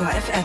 Detektor FM.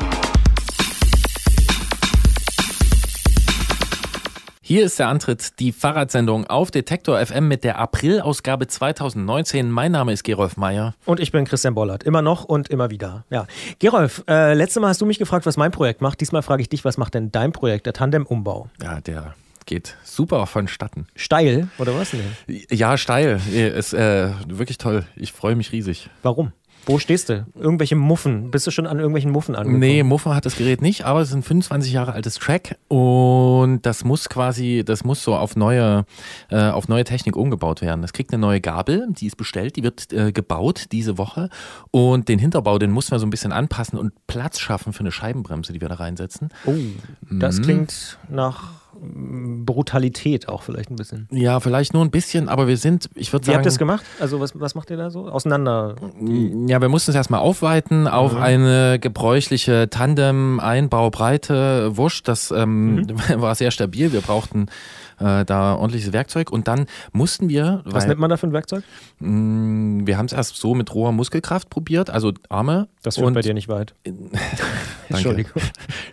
Hier ist der Antritt, die Fahrradsendung auf Detektor FM mit der April-Ausgabe 2019. Mein Name ist Gerolf Meyer. Und ich bin Christian Bollert. Immer noch und immer wieder. Ja. Gerolf, äh, letztes Mal hast du mich gefragt, was mein Projekt macht. Diesmal frage ich dich, was macht denn dein Projekt, der Tandem-Umbau? Ja, der geht super vonstatten. Steil, oder was denn? Ja, steil. Ist äh, wirklich toll. Ich freue mich riesig. Warum? Wo stehst du? Irgendwelche Muffen? Bist du schon an irgendwelchen Muffen angekommen? Nee, Muffen hat das Gerät nicht, aber es ist ein 25 Jahre altes Track und das muss quasi, das muss so auf neue, äh, auf neue Technik umgebaut werden. Es kriegt eine neue Gabel, die ist bestellt, die wird äh, gebaut diese Woche und den Hinterbau, den mussten wir so ein bisschen anpassen und Platz schaffen für eine Scheibenbremse, die wir da reinsetzen. Oh, das mhm. klingt nach Brutalität auch vielleicht ein bisschen. Ja, vielleicht nur ein bisschen, aber wir sind, ich würde sagen. Wie habt ihr das gemacht? Also, was, was macht ihr da so? Auseinander? Ja, wir mussten es erstmal aufweiten auf mhm. eine gebräuchliche Tandem-Einbaubreite Wurst. Das ähm, mhm. war sehr stabil. Wir brauchten äh, da ordentliches Werkzeug und dann mussten wir. Was weil, nennt man da für ein Werkzeug? Mh, mm, wir haben es erst so mit roher Muskelkraft probiert, also Arme. Das führt bei dir nicht weit. Entschuldigung.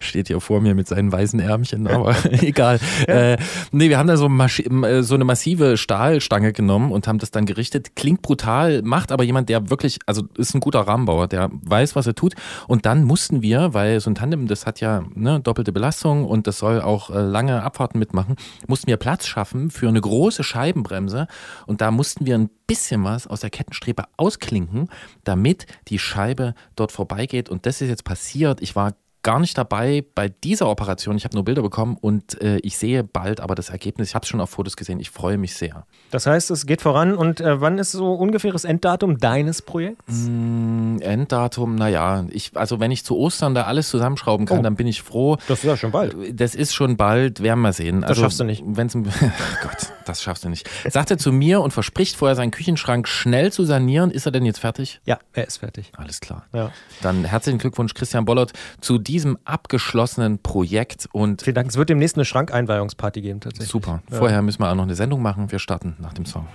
Steht hier vor mir mit seinen weißen Ärmchen, aber egal. Ja. Äh, nee, wir haben da so, äh, so, eine massive Stahlstange genommen und haben das dann gerichtet. Klingt brutal, macht aber jemand, der wirklich, also ist ein guter Rahmenbauer, der weiß, was er tut. Und dann mussten wir, weil so ein Tandem, das hat ja ne, doppelte Belastung und das soll auch äh, lange Abfahrten mitmachen, mussten wir wir Platz schaffen für eine große Scheibenbremse und da mussten wir ein bisschen was aus der Kettenstrebe ausklinken, damit die Scheibe dort vorbeigeht und das ist jetzt passiert. Ich war gar nicht dabei bei dieser Operation. Ich habe nur Bilder bekommen und äh, ich sehe bald aber das Ergebnis. Ich habe es schon auf Fotos gesehen. Ich freue mich sehr. Das heißt, es geht voran. Und äh, wann ist so ungefähres Enddatum deines Projekts? Mm, Enddatum, naja, ich, also wenn ich zu Ostern da alles zusammenschrauben kann, oh. dann bin ich froh. Das ist ja schon bald. Das ist schon bald, werden wir sehen. Das also, schaffst du nicht. Wenn's, Gott, das schaffst du nicht. Sagt er zu mir und verspricht vorher seinen Küchenschrank schnell zu sanieren. Ist er denn jetzt fertig? Ja, er ist fertig. Alles klar. Ja. Dann herzlichen Glückwunsch, Christian Bollert, zu diesem abgeschlossenen Projekt. Und Vielen Dank. Es wird demnächst eine Schrankeinweihungsparty geben, tatsächlich. Super. Vorher müssen wir auch noch eine Sendung machen. Wir starten nach dem Song.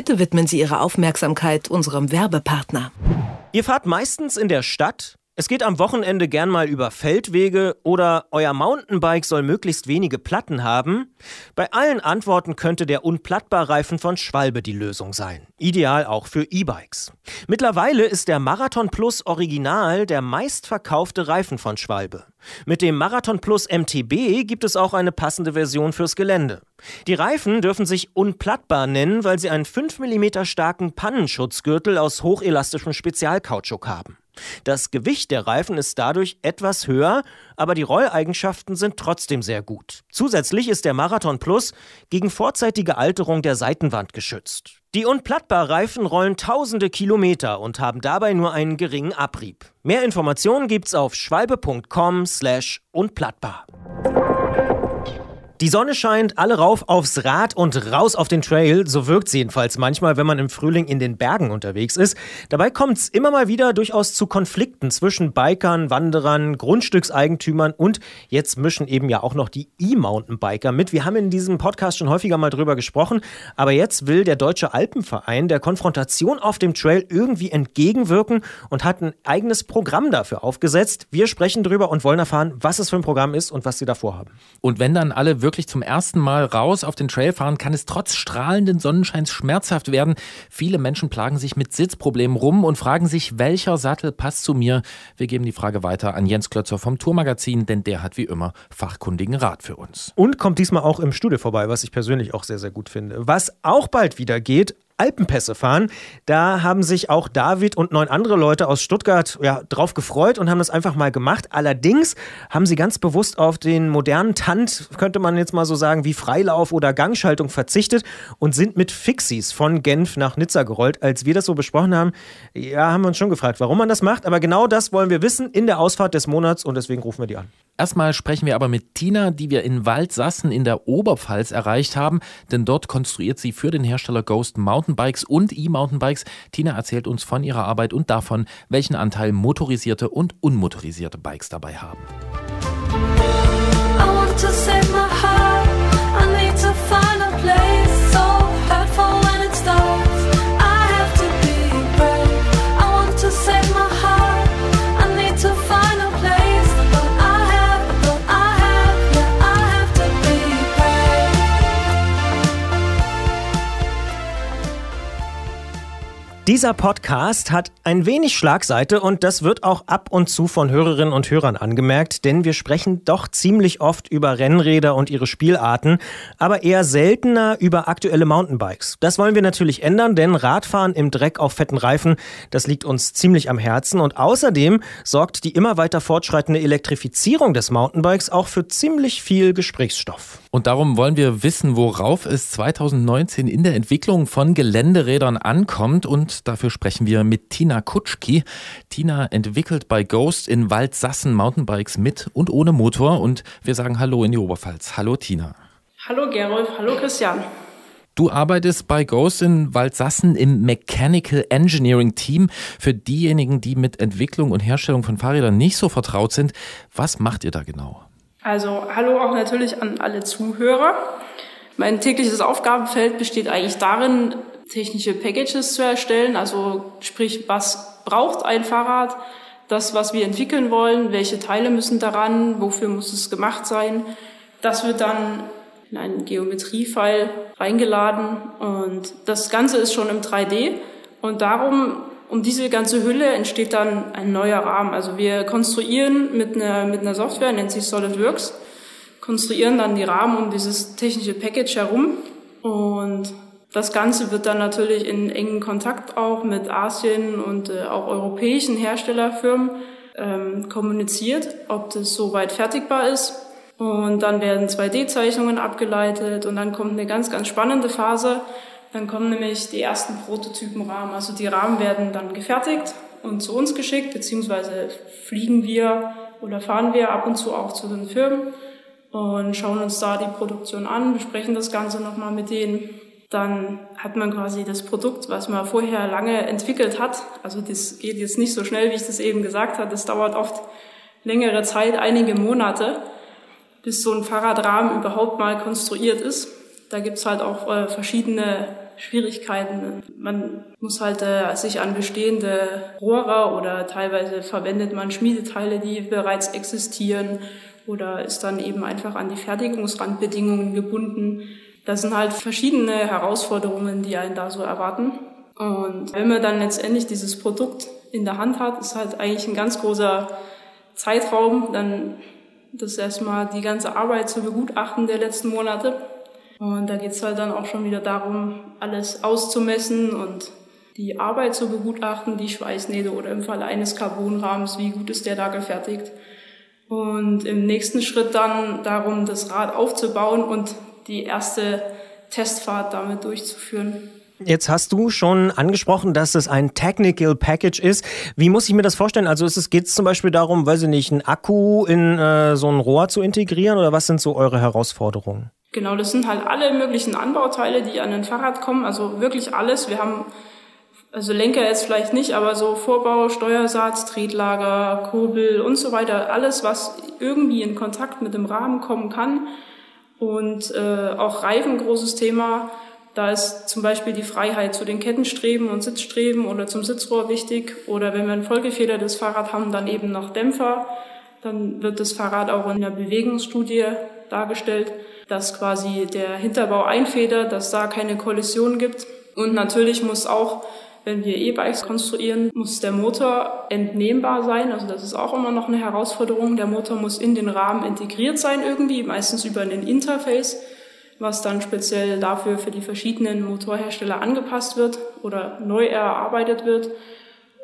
Bitte widmen Sie Ihre Aufmerksamkeit unserem Werbepartner. Ihr fahrt meistens in der Stadt, es geht am Wochenende gern mal über Feldwege oder euer Mountainbike soll möglichst wenige Platten haben. Bei allen Antworten könnte der Unplattbar-Reifen von Schwalbe die Lösung sein. Ideal auch für E-Bikes. Mittlerweile ist der Marathon Plus Original der meistverkaufte Reifen von Schwalbe. Mit dem Marathon Plus MTB gibt es auch eine passende Version fürs Gelände. Die Reifen dürfen sich unplattbar nennen, weil sie einen 5 mm starken Pannenschutzgürtel aus hochelastischem Spezialkautschuk haben. Das Gewicht der Reifen ist dadurch etwas höher, aber die Rolleigenschaften sind trotzdem sehr gut. Zusätzlich ist der Marathon Plus gegen vorzeitige Alterung der Seitenwand geschützt. Die Unplattbar-Reifen rollen tausende Kilometer und haben dabei nur einen geringen Abrieb. Mehr Informationen gibt's auf schwalbe.com slash unplattbar. Die Sonne scheint, alle rauf aufs Rad und raus auf den Trail. So wirkt es jedenfalls manchmal, wenn man im Frühling in den Bergen unterwegs ist. Dabei kommt es immer mal wieder durchaus zu Konflikten zwischen Bikern, Wanderern, Grundstückseigentümern und jetzt mischen eben ja auch noch die E-Mountainbiker mit. Wir haben in diesem Podcast schon häufiger mal drüber gesprochen, aber jetzt will der Deutsche Alpenverein der Konfrontation auf dem Trail irgendwie entgegenwirken und hat ein eigenes Programm dafür aufgesetzt. Wir sprechen drüber und wollen erfahren, was es für ein Programm ist und was sie davor haben. Und wenn dann alle wirklich wirklich zum ersten Mal raus auf den Trail fahren, kann es trotz strahlenden Sonnenscheins schmerzhaft werden. Viele Menschen plagen sich mit Sitzproblemen rum und fragen sich, welcher Sattel passt zu mir. Wir geben die Frage weiter an Jens Klötzer vom Tourmagazin, denn der hat wie immer fachkundigen Rat für uns. Und kommt diesmal auch im Studio vorbei, was ich persönlich auch sehr, sehr gut finde. Was auch bald wieder geht, Alpenpässe fahren. Da haben sich auch David und neun andere Leute aus Stuttgart ja, drauf gefreut und haben das einfach mal gemacht. Allerdings haben sie ganz bewusst auf den modernen Tant, könnte man jetzt mal so sagen, wie Freilauf oder Gangschaltung verzichtet und sind mit Fixies von Genf nach Nizza gerollt. Als wir das so besprochen haben, ja, haben wir uns schon gefragt, warum man das macht. Aber genau das wollen wir wissen in der Ausfahrt des Monats und deswegen rufen wir die an. Erstmal sprechen wir aber mit Tina, die wir in Waldsassen in der Oberpfalz erreicht haben, denn dort konstruiert sie für den Hersteller Ghost Mountainbikes und E-Mountainbikes. Tina erzählt uns von ihrer Arbeit und davon, welchen Anteil motorisierte und unmotorisierte Bikes dabei haben. I want to save Dieser Podcast hat ein wenig Schlagseite und das wird auch ab und zu von Hörerinnen und Hörern angemerkt, denn wir sprechen doch ziemlich oft über Rennräder und ihre Spielarten, aber eher seltener über aktuelle Mountainbikes. Das wollen wir natürlich ändern, denn Radfahren im Dreck auf fetten Reifen, das liegt uns ziemlich am Herzen und außerdem sorgt die immer weiter fortschreitende Elektrifizierung des Mountainbikes auch für ziemlich viel Gesprächsstoff. Und darum wollen wir wissen, worauf es 2019 in der Entwicklung von Geländerädern ankommt und dafür sprechen wir mit Tina Kutschki. Tina entwickelt bei Ghost in Waldsassen Mountainbikes mit und ohne Motor und wir sagen Hallo in die Oberpfalz. Hallo Tina. Hallo Gerolf, hallo Christian. Du arbeitest bei Ghost in Waldsassen im Mechanical Engineering Team. Für diejenigen, die mit Entwicklung und Herstellung von Fahrrädern nicht so vertraut sind, was macht ihr da genau? Also hallo auch natürlich an alle Zuhörer. Mein tägliches Aufgabenfeld besteht eigentlich darin, technische Packages zu erstellen, also sprich, was braucht ein Fahrrad, das, was wir entwickeln wollen, welche Teile müssen daran, wofür muss es gemacht sein. Das wird dann in einen Geometriefile reingeladen. Und das Ganze ist schon im 3D und darum, um diese ganze Hülle entsteht dann ein neuer Rahmen. Also wir konstruieren mit einer, mit einer Software, nennt sich SolidWorks, konstruieren dann die Rahmen um dieses technische Package herum und das Ganze wird dann natürlich in engen Kontakt auch mit Asien und äh, auch europäischen Herstellerfirmen ähm, kommuniziert, ob das soweit fertigbar ist. Und dann werden 2D-Zeichnungen abgeleitet und dann kommt eine ganz, ganz spannende Phase. Dann kommen nämlich die ersten Prototypenrahmen. Also die Rahmen werden dann gefertigt und zu uns geschickt, beziehungsweise fliegen wir oder fahren wir ab und zu auch zu den Firmen und schauen uns da die Produktion an, besprechen das Ganze nochmal mit denen dann hat man quasi das Produkt, was man vorher lange entwickelt hat. Also das geht jetzt nicht so schnell, wie ich das eben gesagt habe. Das dauert oft längere Zeit, einige Monate, bis so ein Fahrradrahmen überhaupt mal konstruiert ist. Da gibt's halt auch äh, verschiedene Schwierigkeiten. Man muss halt äh, sich an bestehende Rohre oder teilweise verwendet man Schmiedeteile, die bereits existieren oder ist dann eben einfach an die Fertigungsrandbedingungen gebunden. Das sind halt verschiedene Herausforderungen, die einen da so erwarten. Und wenn man dann letztendlich dieses Produkt in der Hand hat, ist halt eigentlich ein ganz großer Zeitraum, dann das erstmal die ganze Arbeit zu begutachten der letzten Monate. Und da geht es halt dann auch schon wieder darum, alles auszumessen und die Arbeit zu begutachten, die Schweißnähte oder im Fall eines Carbonrahmens, wie gut ist der da gefertigt. Und im nächsten Schritt dann darum, das Rad aufzubauen und die erste Testfahrt damit durchzuführen. Jetzt hast du schon angesprochen, dass es ein Technical Package ist. Wie muss ich mir das vorstellen? Also geht es zum Beispiel darum, weiß ich nicht, einen Akku in äh, so ein Rohr zu integrieren oder was sind so eure Herausforderungen? Genau, das sind halt alle möglichen Anbauteile, die an ein Fahrrad kommen. Also wirklich alles. Wir haben also Lenker jetzt vielleicht nicht, aber so Vorbau, Steuersatz, Tretlager, Kurbel und so weiter. Alles, was irgendwie in Kontakt mit dem Rahmen kommen kann und äh, auch Reifen, großes Thema. Da ist zum Beispiel die Freiheit zu den Kettenstreben und Sitzstreben oder zum Sitzrohr wichtig. Oder wenn wir ein vollgefedertes Fahrrad haben, dann eben noch Dämpfer. Dann wird das Fahrrad auch in der Bewegungsstudie dargestellt, dass quasi der Hinterbau einfedert, dass da keine Kollision gibt. Und natürlich muss auch wenn wir E-Bikes konstruieren, muss der Motor entnehmbar sein. Also das ist auch immer noch eine Herausforderung. Der Motor muss in den Rahmen integriert sein irgendwie, meistens über ein Interface. was dann speziell dafür für die verschiedenen Motorhersteller angepasst wird oder neu erarbeitet wird.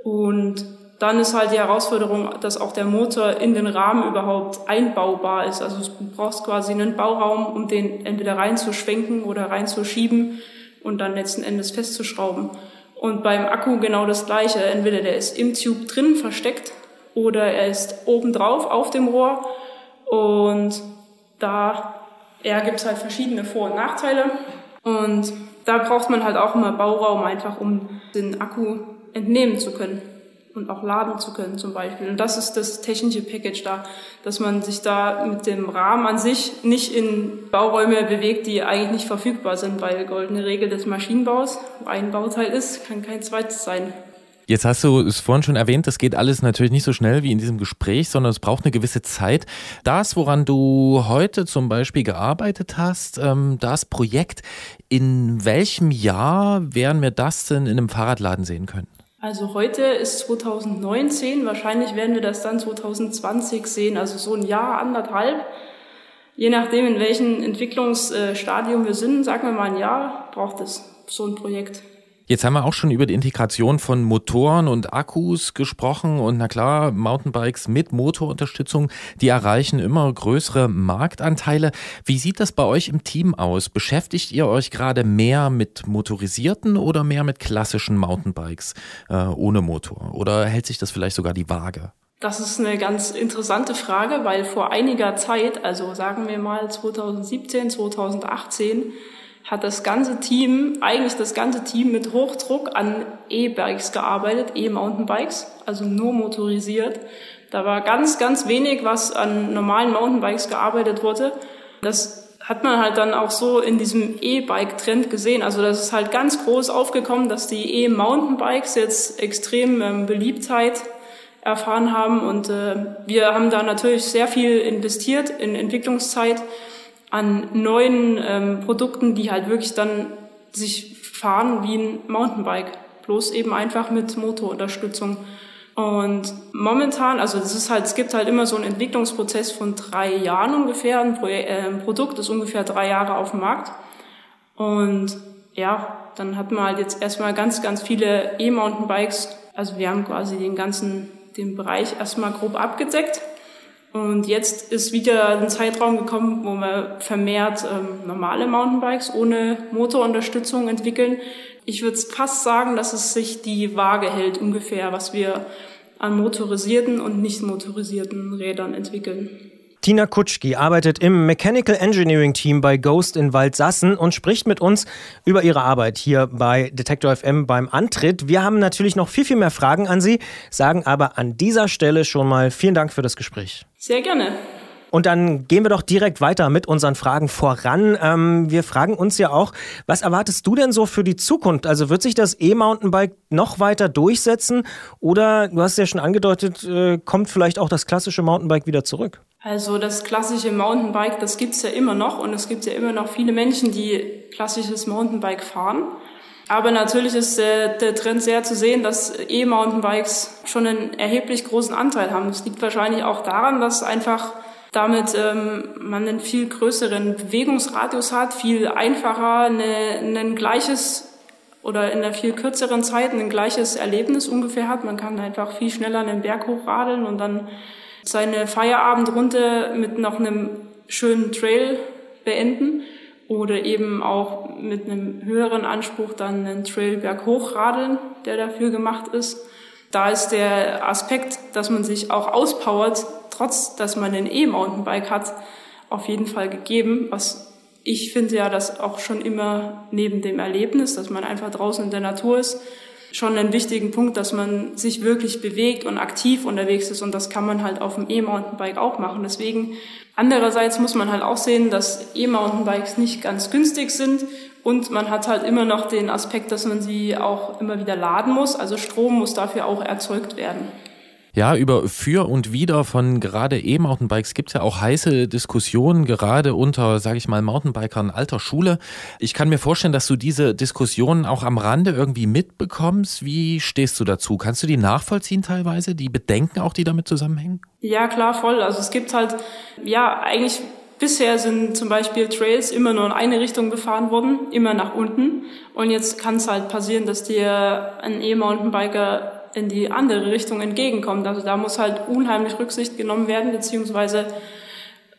Und dann ist halt die Herausforderung, dass auch der Motor in den Rahmen überhaupt einbaubar ist. Also du brauchst quasi einen Bauraum, um den entweder reinzuschwenken oder reinzuschieben und dann letzten Endes festzuschrauben. Und beim Akku genau das Gleiche. Entweder der ist im Tube drin versteckt oder er ist obendrauf auf dem Rohr. Und da ja, gibt es halt verschiedene Vor- und Nachteile. Und da braucht man halt auch immer Bauraum einfach, um den Akku entnehmen zu können und auch laden zu können zum Beispiel. Und das ist das technische Package da, dass man sich da mit dem Rahmen an sich nicht in Bauräume bewegt, die eigentlich nicht verfügbar sind, weil goldene Regel des Maschinenbaus, wo ein Bauteil ist, kann kein zweites sein. Jetzt hast du es vorhin schon erwähnt, das geht alles natürlich nicht so schnell wie in diesem Gespräch, sondern es braucht eine gewisse Zeit. Das, woran du heute zum Beispiel gearbeitet hast, ähm, das Projekt, in welchem Jahr werden wir das denn in einem Fahrradladen sehen können? Also heute ist 2019, wahrscheinlich werden wir das dann 2020 sehen, also so ein Jahr, anderthalb. Je nachdem, in welchem Entwicklungsstadium wir sind, sagen wir mal ein Jahr, braucht es so ein Projekt. Jetzt haben wir auch schon über die Integration von Motoren und Akkus gesprochen und na klar, Mountainbikes mit Motorunterstützung, die erreichen immer größere Marktanteile. Wie sieht das bei euch im Team aus? Beschäftigt ihr euch gerade mehr mit motorisierten oder mehr mit klassischen Mountainbikes äh, ohne Motor? Oder hält sich das vielleicht sogar die Waage? Das ist eine ganz interessante Frage, weil vor einiger Zeit, also sagen wir mal 2017, 2018, hat das ganze Team, eigentlich das ganze Team mit Hochdruck an E-Bikes gearbeitet, E-Mountainbikes, also nur motorisiert. Da war ganz, ganz wenig, was an normalen Mountainbikes gearbeitet wurde. Das hat man halt dann auch so in diesem E-Bike-Trend gesehen. Also das ist halt ganz groß aufgekommen, dass die E-Mountainbikes jetzt extrem ähm, Beliebtheit erfahren haben. Und äh, wir haben da natürlich sehr viel investiert in Entwicklungszeit an neuen ähm, Produkten, die halt wirklich dann sich fahren wie ein Mountainbike, bloß eben einfach mit Motorunterstützung. Und momentan, also es ist halt, es gibt halt immer so einen Entwicklungsprozess von drei Jahren ungefähr. Ein, Pro äh, Produkt ist ungefähr drei Jahre auf dem Markt. Und ja, dann hat man halt jetzt erstmal ganz, ganz viele E-Mountainbikes. Also wir haben quasi den ganzen, den Bereich erstmal grob abgedeckt. Und jetzt ist wieder ein Zeitraum gekommen, wo wir vermehrt ähm, normale Mountainbikes ohne Motorunterstützung entwickeln. Ich würde fast sagen, dass es sich die Waage hält ungefähr, was wir an motorisierten und nicht motorisierten Rädern entwickeln. Tina Kutschki arbeitet im Mechanical Engineering Team bei Ghost in Waldsassen und spricht mit uns über ihre Arbeit hier bei Detektor FM beim Antritt. Wir haben natürlich noch viel, viel mehr Fragen an Sie, sagen aber an dieser Stelle schon mal vielen Dank für das Gespräch. Sehr gerne. Und dann gehen wir doch direkt weiter mit unseren Fragen voran. Ähm, wir fragen uns ja auch, was erwartest du denn so für die Zukunft? Also wird sich das E-Mountainbike noch weiter durchsetzen? Oder, du hast ja schon angedeutet, äh, kommt vielleicht auch das klassische Mountainbike wieder zurück? Also das klassische Mountainbike, das gibt's ja immer noch und es gibt ja immer noch viele Menschen, die klassisches Mountainbike fahren. Aber natürlich ist der, der Trend sehr zu sehen, dass E-Mountainbikes schon einen erheblich großen Anteil haben. Das liegt wahrscheinlich auch daran, dass einfach damit ähm, man einen viel größeren Bewegungsradius hat, viel einfacher eine, ein gleiches oder in einer viel kürzeren Zeit ein gleiches Erlebnis ungefähr hat. Man kann einfach viel schneller einen Berg hochradeln und dann seine Feierabendrunde mit noch einem schönen Trail beenden oder eben auch mit einem höheren Anspruch dann einen Trail berghoch radeln, der dafür gemacht ist. Da ist der Aspekt, dass man sich auch auspowert, trotz dass man ein E-Mountainbike hat, auf jeden Fall gegeben, was ich finde ja, dass auch schon immer neben dem Erlebnis, dass man einfach draußen in der Natur ist, schon einen wichtigen Punkt, dass man sich wirklich bewegt und aktiv unterwegs ist und das kann man halt auf dem E-Mountainbike auch machen. Deswegen andererseits muss man halt auch sehen, dass E-Mountainbikes nicht ganz günstig sind und man hat halt immer noch den Aspekt, dass man sie auch immer wieder laden muss. Also Strom muss dafür auch erzeugt werden. Ja, über Für und Wider von gerade E-Mountainbikes gibt es ja auch heiße Diskussionen, gerade unter, sage ich mal, Mountainbikern alter Schule. Ich kann mir vorstellen, dass du diese Diskussionen auch am Rande irgendwie mitbekommst. Wie stehst du dazu? Kannst du die nachvollziehen teilweise, die Bedenken auch, die damit zusammenhängen? Ja, klar, voll. Also es gibt halt, ja, eigentlich bisher sind zum Beispiel Trails immer nur in eine Richtung befahren worden, immer nach unten. Und jetzt kann es halt passieren, dass dir ein E-Mountainbiker in die andere Richtung entgegenkommt. Also da muss halt unheimlich Rücksicht genommen werden, beziehungsweise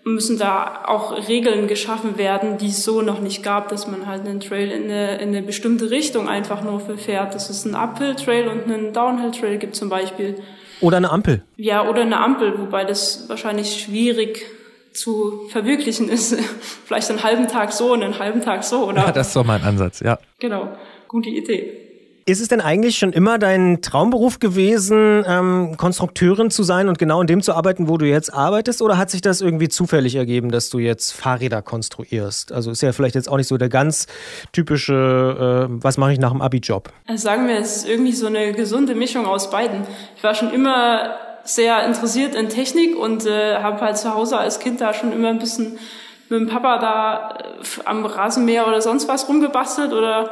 müssen da auch Regeln geschaffen werden, die es so noch nicht gab, dass man halt einen Trail in eine, in eine bestimmte Richtung einfach nur fährt. Dass es einen Uphill-Trail und einen Downhill-Trail gibt zum Beispiel. Oder eine Ampel. Ja, oder eine Ampel, wobei das wahrscheinlich schwierig zu verwirklichen ist. Vielleicht einen halben Tag so und einen halben Tag so, oder? Ja, das ist doch mein Ansatz, ja. Genau, gute Idee. Ist es denn eigentlich schon immer dein Traumberuf gewesen, ähm, Konstrukteurin zu sein und genau in dem zu arbeiten, wo du jetzt arbeitest? Oder hat sich das irgendwie zufällig ergeben, dass du jetzt Fahrräder konstruierst? Also ist ja vielleicht jetzt auch nicht so der ganz typische, äh, was mache ich nach dem Abi-Job? Also sagen wir, es ist irgendwie so eine gesunde Mischung aus beiden. Ich war schon immer sehr interessiert in Technik und äh, habe halt zu Hause als Kind da schon immer ein bisschen mit dem Papa da äh, am Rasenmäher oder sonst was rumgebastelt oder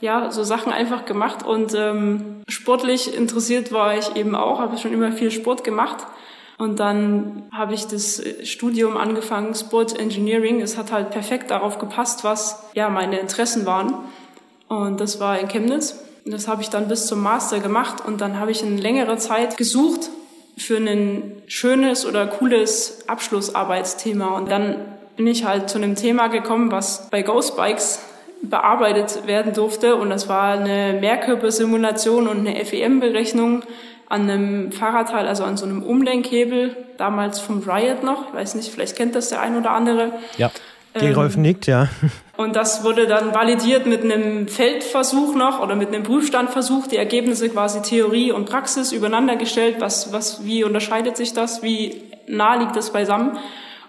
ja, so Sachen einfach gemacht und ähm, sportlich interessiert war ich eben auch, habe schon immer viel Sport gemacht. Und dann habe ich das Studium angefangen, Sport Engineering. Es hat halt perfekt darauf gepasst, was ja meine Interessen waren. Und das war in Chemnitz. Das habe ich dann bis zum Master gemacht und dann habe ich eine längere Zeit gesucht für ein schönes oder cooles Abschlussarbeitsthema. Und dann bin ich halt zu einem Thema gekommen, was bei Ghost Bikes bearbeitet werden durfte. Und das war eine Mehrkörpersimulation und eine FEM-Berechnung an einem Fahrradteil, also an so einem Umlenkhebel, damals vom Riot noch. Ich weiß nicht, vielleicht kennt das der ein oder andere. Ja. Gerolf ähm, nickt, ja. Und das wurde dann validiert mit einem Feldversuch noch oder mit einem Prüfstandversuch, die Ergebnisse quasi Theorie und Praxis übereinander gestellt, was, was, wie unterscheidet sich das, wie nah liegt das beisammen.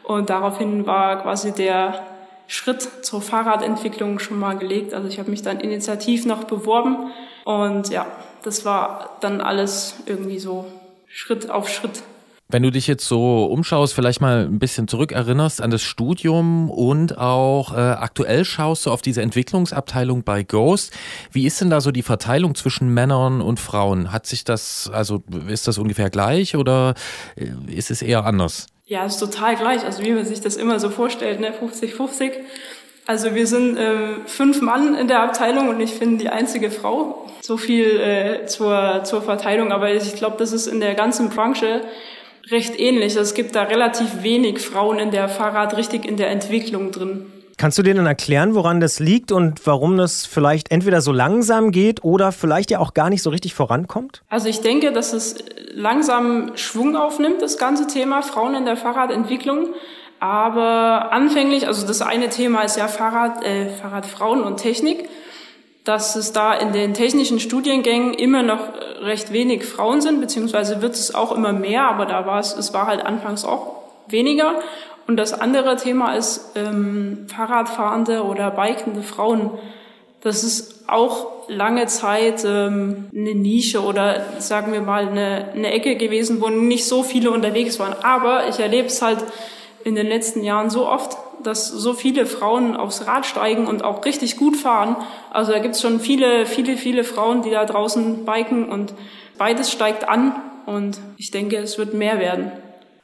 Und daraufhin war quasi der Schritt zur Fahrradentwicklung schon mal gelegt. Also ich habe mich dann initiativ noch beworben und ja, das war dann alles irgendwie so Schritt auf Schritt. Wenn du dich jetzt so umschaust, vielleicht mal ein bisschen zurückerinnerst an das Studium und auch äh, aktuell schaust du auf diese Entwicklungsabteilung bei Ghost. Wie ist denn da so die Verteilung zwischen Männern und Frauen? Hat sich das, also ist das ungefähr gleich oder äh, ist es eher anders? Ja, ist total gleich. Also wie man sich das immer so vorstellt, ne? 50-50. Also wir sind äh, fünf Mann in der Abteilung und ich bin die einzige Frau. So viel äh, zur, zur Verteilung, aber ich glaube, das ist in der ganzen Branche recht ähnlich. Also es gibt da relativ wenig Frauen in der Fahrrad richtig in der Entwicklung drin. Kannst du dir dann erklären, woran das liegt und warum das vielleicht entweder so langsam geht oder vielleicht ja auch gar nicht so richtig vorankommt? Also ich denke, dass es langsam Schwung aufnimmt, das ganze Thema Frauen in der Fahrradentwicklung. Aber anfänglich, also das eine Thema ist ja Fahrrad, äh, Fahrradfrauen und Technik, dass es da in den technischen Studiengängen immer noch recht wenig Frauen sind, beziehungsweise wird es auch immer mehr, aber da war es, es war halt anfangs auch weniger. Und das andere Thema ist ähm, Fahrradfahrende oder bikende Frauen. Das ist auch lange Zeit ähm, eine Nische oder sagen wir mal eine, eine Ecke gewesen, wo nicht so viele unterwegs waren. Aber ich erlebe es halt in den letzten Jahren so oft, dass so viele Frauen aufs Rad steigen und auch richtig gut fahren. Also da gibt es schon viele, viele, viele Frauen, die da draußen biken und beides steigt an und ich denke, es wird mehr werden.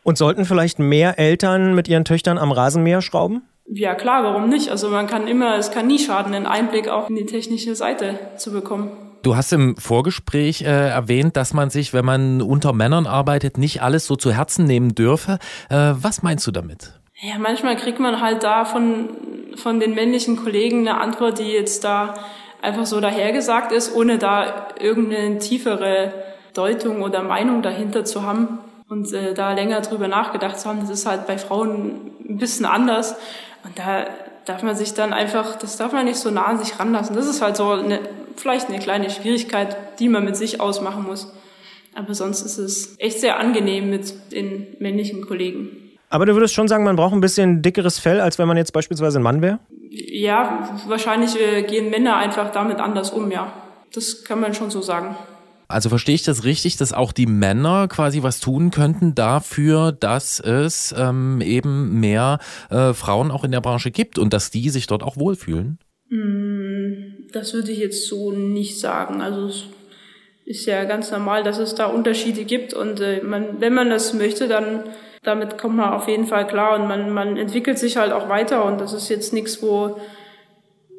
Und sollten vielleicht mehr Eltern mit ihren Töchtern am Rasenmäher schrauben? Ja klar, warum nicht? Also man kann immer, es kann nie schaden, einen Einblick auch in die technische Seite zu bekommen. Du hast im Vorgespräch äh, erwähnt, dass man sich, wenn man unter Männern arbeitet, nicht alles so zu Herzen nehmen dürfe. Äh, was meinst du damit? Ja, manchmal kriegt man halt da von, von den männlichen Kollegen eine Antwort, die jetzt da einfach so dahergesagt ist, ohne da irgendeine tiefere Deutung oder Meinung dahinter zu haben und äh, da länger drüber nachgedacht zu haben, das ist halt bei Frauen ein bisschen anders. Und da darf man sich dann einfach, das darf man nicht so nah an sich ranlassen. Das ist halt so eine, vielleicht eine kleine Schwierigkeit, die man mit sich ausmachen muss. Aber sonst ist es echt sehr angenehm mit den männlichen Kollegen. Aber du würdest schon sagen, man braucht ein bisschen dickeres Fell, als wenn man jetzt beispielsweise ein Mann wäre? Ja, wahrscheinlich äh, gehen Männer einfach damit anders um, ja. Das kann man schon so sagen. Also verstehe ich das richtig, dass auch die Männer quasi was tun könnten dafür, dass es ähm, eben mehr äh, Frauen auch in der Branche gibt und dass die sich dort auch wohlfühlen? Mm, das würde ich jetzt so nicht sagen. Also es ist ja ganz normal, dass es da Unterschiede gibt und äh, man, wenn man das möchte, dann Damit kommt man auf jeden Fall klar und man, man entwickelt sich halt auch weiter und das ist jetzt nichts, wo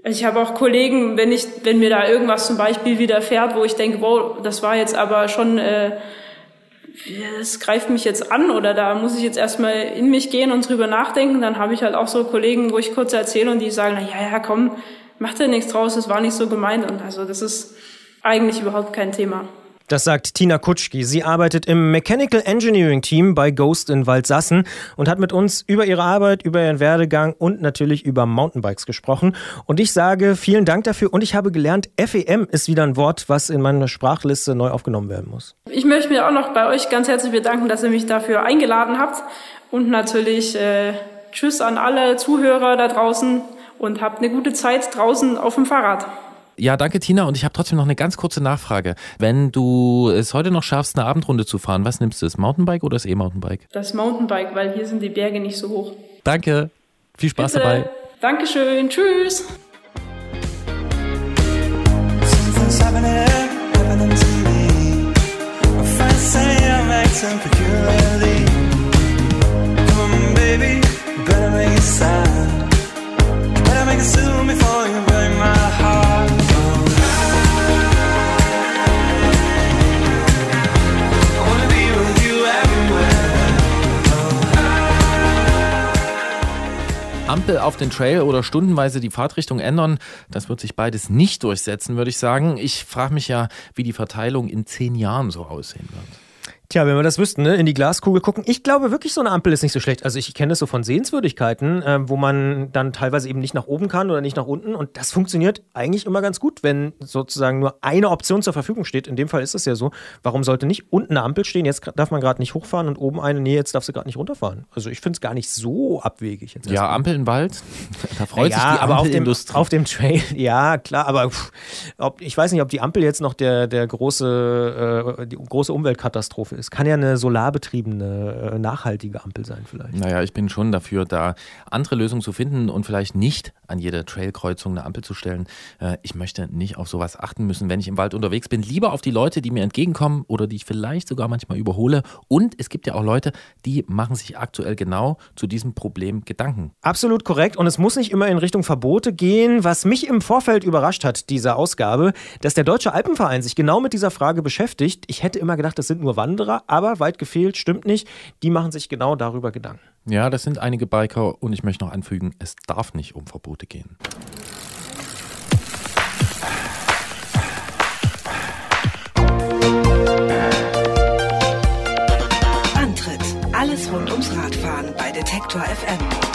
also ich habe auch Kollegen, wenn ich, wenn mir da irgendwas zum Beispiel widerfährt, wo ich denke, wow, das war jetzt aber schon, äh, es greift mich jetzt an oder da muss ich jetzt erstmal in mich gehen und drüber nachdenken, dann habe ich halt auch so Kollegen, wo ich kurz erzähle und die sagen, na ja, ja, komm, mach dir nichts draus, es war nicht so gemeint und also das ist eigentlich überhaupt kein Thema. Das sagt Tina Kutschki. Sie arbeitet im Mechanical Engineering Team bei Ghost in Waldsassen und hat mit uns über ihre Arbeit, über ihren Werdegang und natürlich über Mountainbikes gesprochen. Und ich sage vielen Dank dafür und ich habe gelernt, FEM ist wieder ein Wort, was in meine Sprachliste neu aufgenommen werden muss. Ich möchte mich auch noch bei euch ganz herzlich bedanken, dass ihr mich dafür eingeladen habt und natürlich äh, Tschüss an alle Zuhörer da draußen und habt eine gute Zeit draußen auf dem Fahrrad. Ja, danke Tina. Und ich habe trotzdem noch eine ganz kurze Nachfrage. Wenn du es heute noch schaffst, eine Abendrunde zu fahren, was nimmst du? Das Mountainbike oder das E-Mountainbike? Das Mountainbike, weil hier sind die Berge nicht so hoch. Danke. Viel Spaß Bitte. dabei. Dankeschön. Tschüss. Something's Ampel auf den Trail oder stundenweise die Fahrtrichtung ändern, das wird sich beides nicht durchsetzen, würde ich sagen. Ich frage mich ja, wie die Verteilung in zehn Jahren so aussehen wird. Tja, wenn wir das wüssten, ne? in die Glaskugel gucken. Ich glaube wirklich, so eine Ampel ist nicht so schlecht. Also ich kenne das so von Sehenswürdigkeiten, äh, wo man dann teilweise eben nicht nach oben kann oder nicht nach unten. Und das funktioniert eigentlich immer ganz gut, wenn sozusagen nur eine Option zur Verfügung steht. In dem Fall ist es ja so. Warum sollte nicht unten eine Ampel stehen? Jetzt darf man gerade nicht hochfahren und oben eine. Nee, jetzt darfst du gerade nicht runterfahren. Also ich finde es gar nicht so abwegig. Jetzt Ja, erstmal. Ampel im Wald, da freut ja, sich die aber auf dem, auf dem Trail, ja, klar, aber pff, ob, ich weiß nicht, ob die Ampel jetzt noch der, der große, äh, die große Umweltkatastrophe ist. Kann ja eine solarbetriebene, äh, nachhaltige Ampel sein vielleicht. Naja, ich bin schon dafür, da andere Lösungen zu finden und vielleicht nicht an jede Trailkreuzung eine Ampel zu stellen. Äh, Ich möchte nicht auf sowas achten müssen, wenn ich im Wald unterwegs bin. Lieber auf die Leute, die mir entgegenkommen oder die ich vielleicht sogar manchmal überhole. Und es gibt ja auch Leute, die machen sich aktuell genau zu diesem Problem Gedanken. Absolut korrekt. Und es muss nicht immer in Richtung Verbote gehen. Was mich im Vorfeld überrascht hat, dieser Ausgabe, dass der Deutsche Alpenverein sich genau mit dieser Frage beschäftigt. Ich hätte immer gedacht, das sind nur Wanderer, aber weit gefehlt, stimmt nicht. Die machen sich genau darüber Gedanken. Ja, das sind einige Biker und ich möchte noch anfügen, es darf nicht um Verbote gehen. Antritt. Alles rund ums Radfahren bei Detektor FM.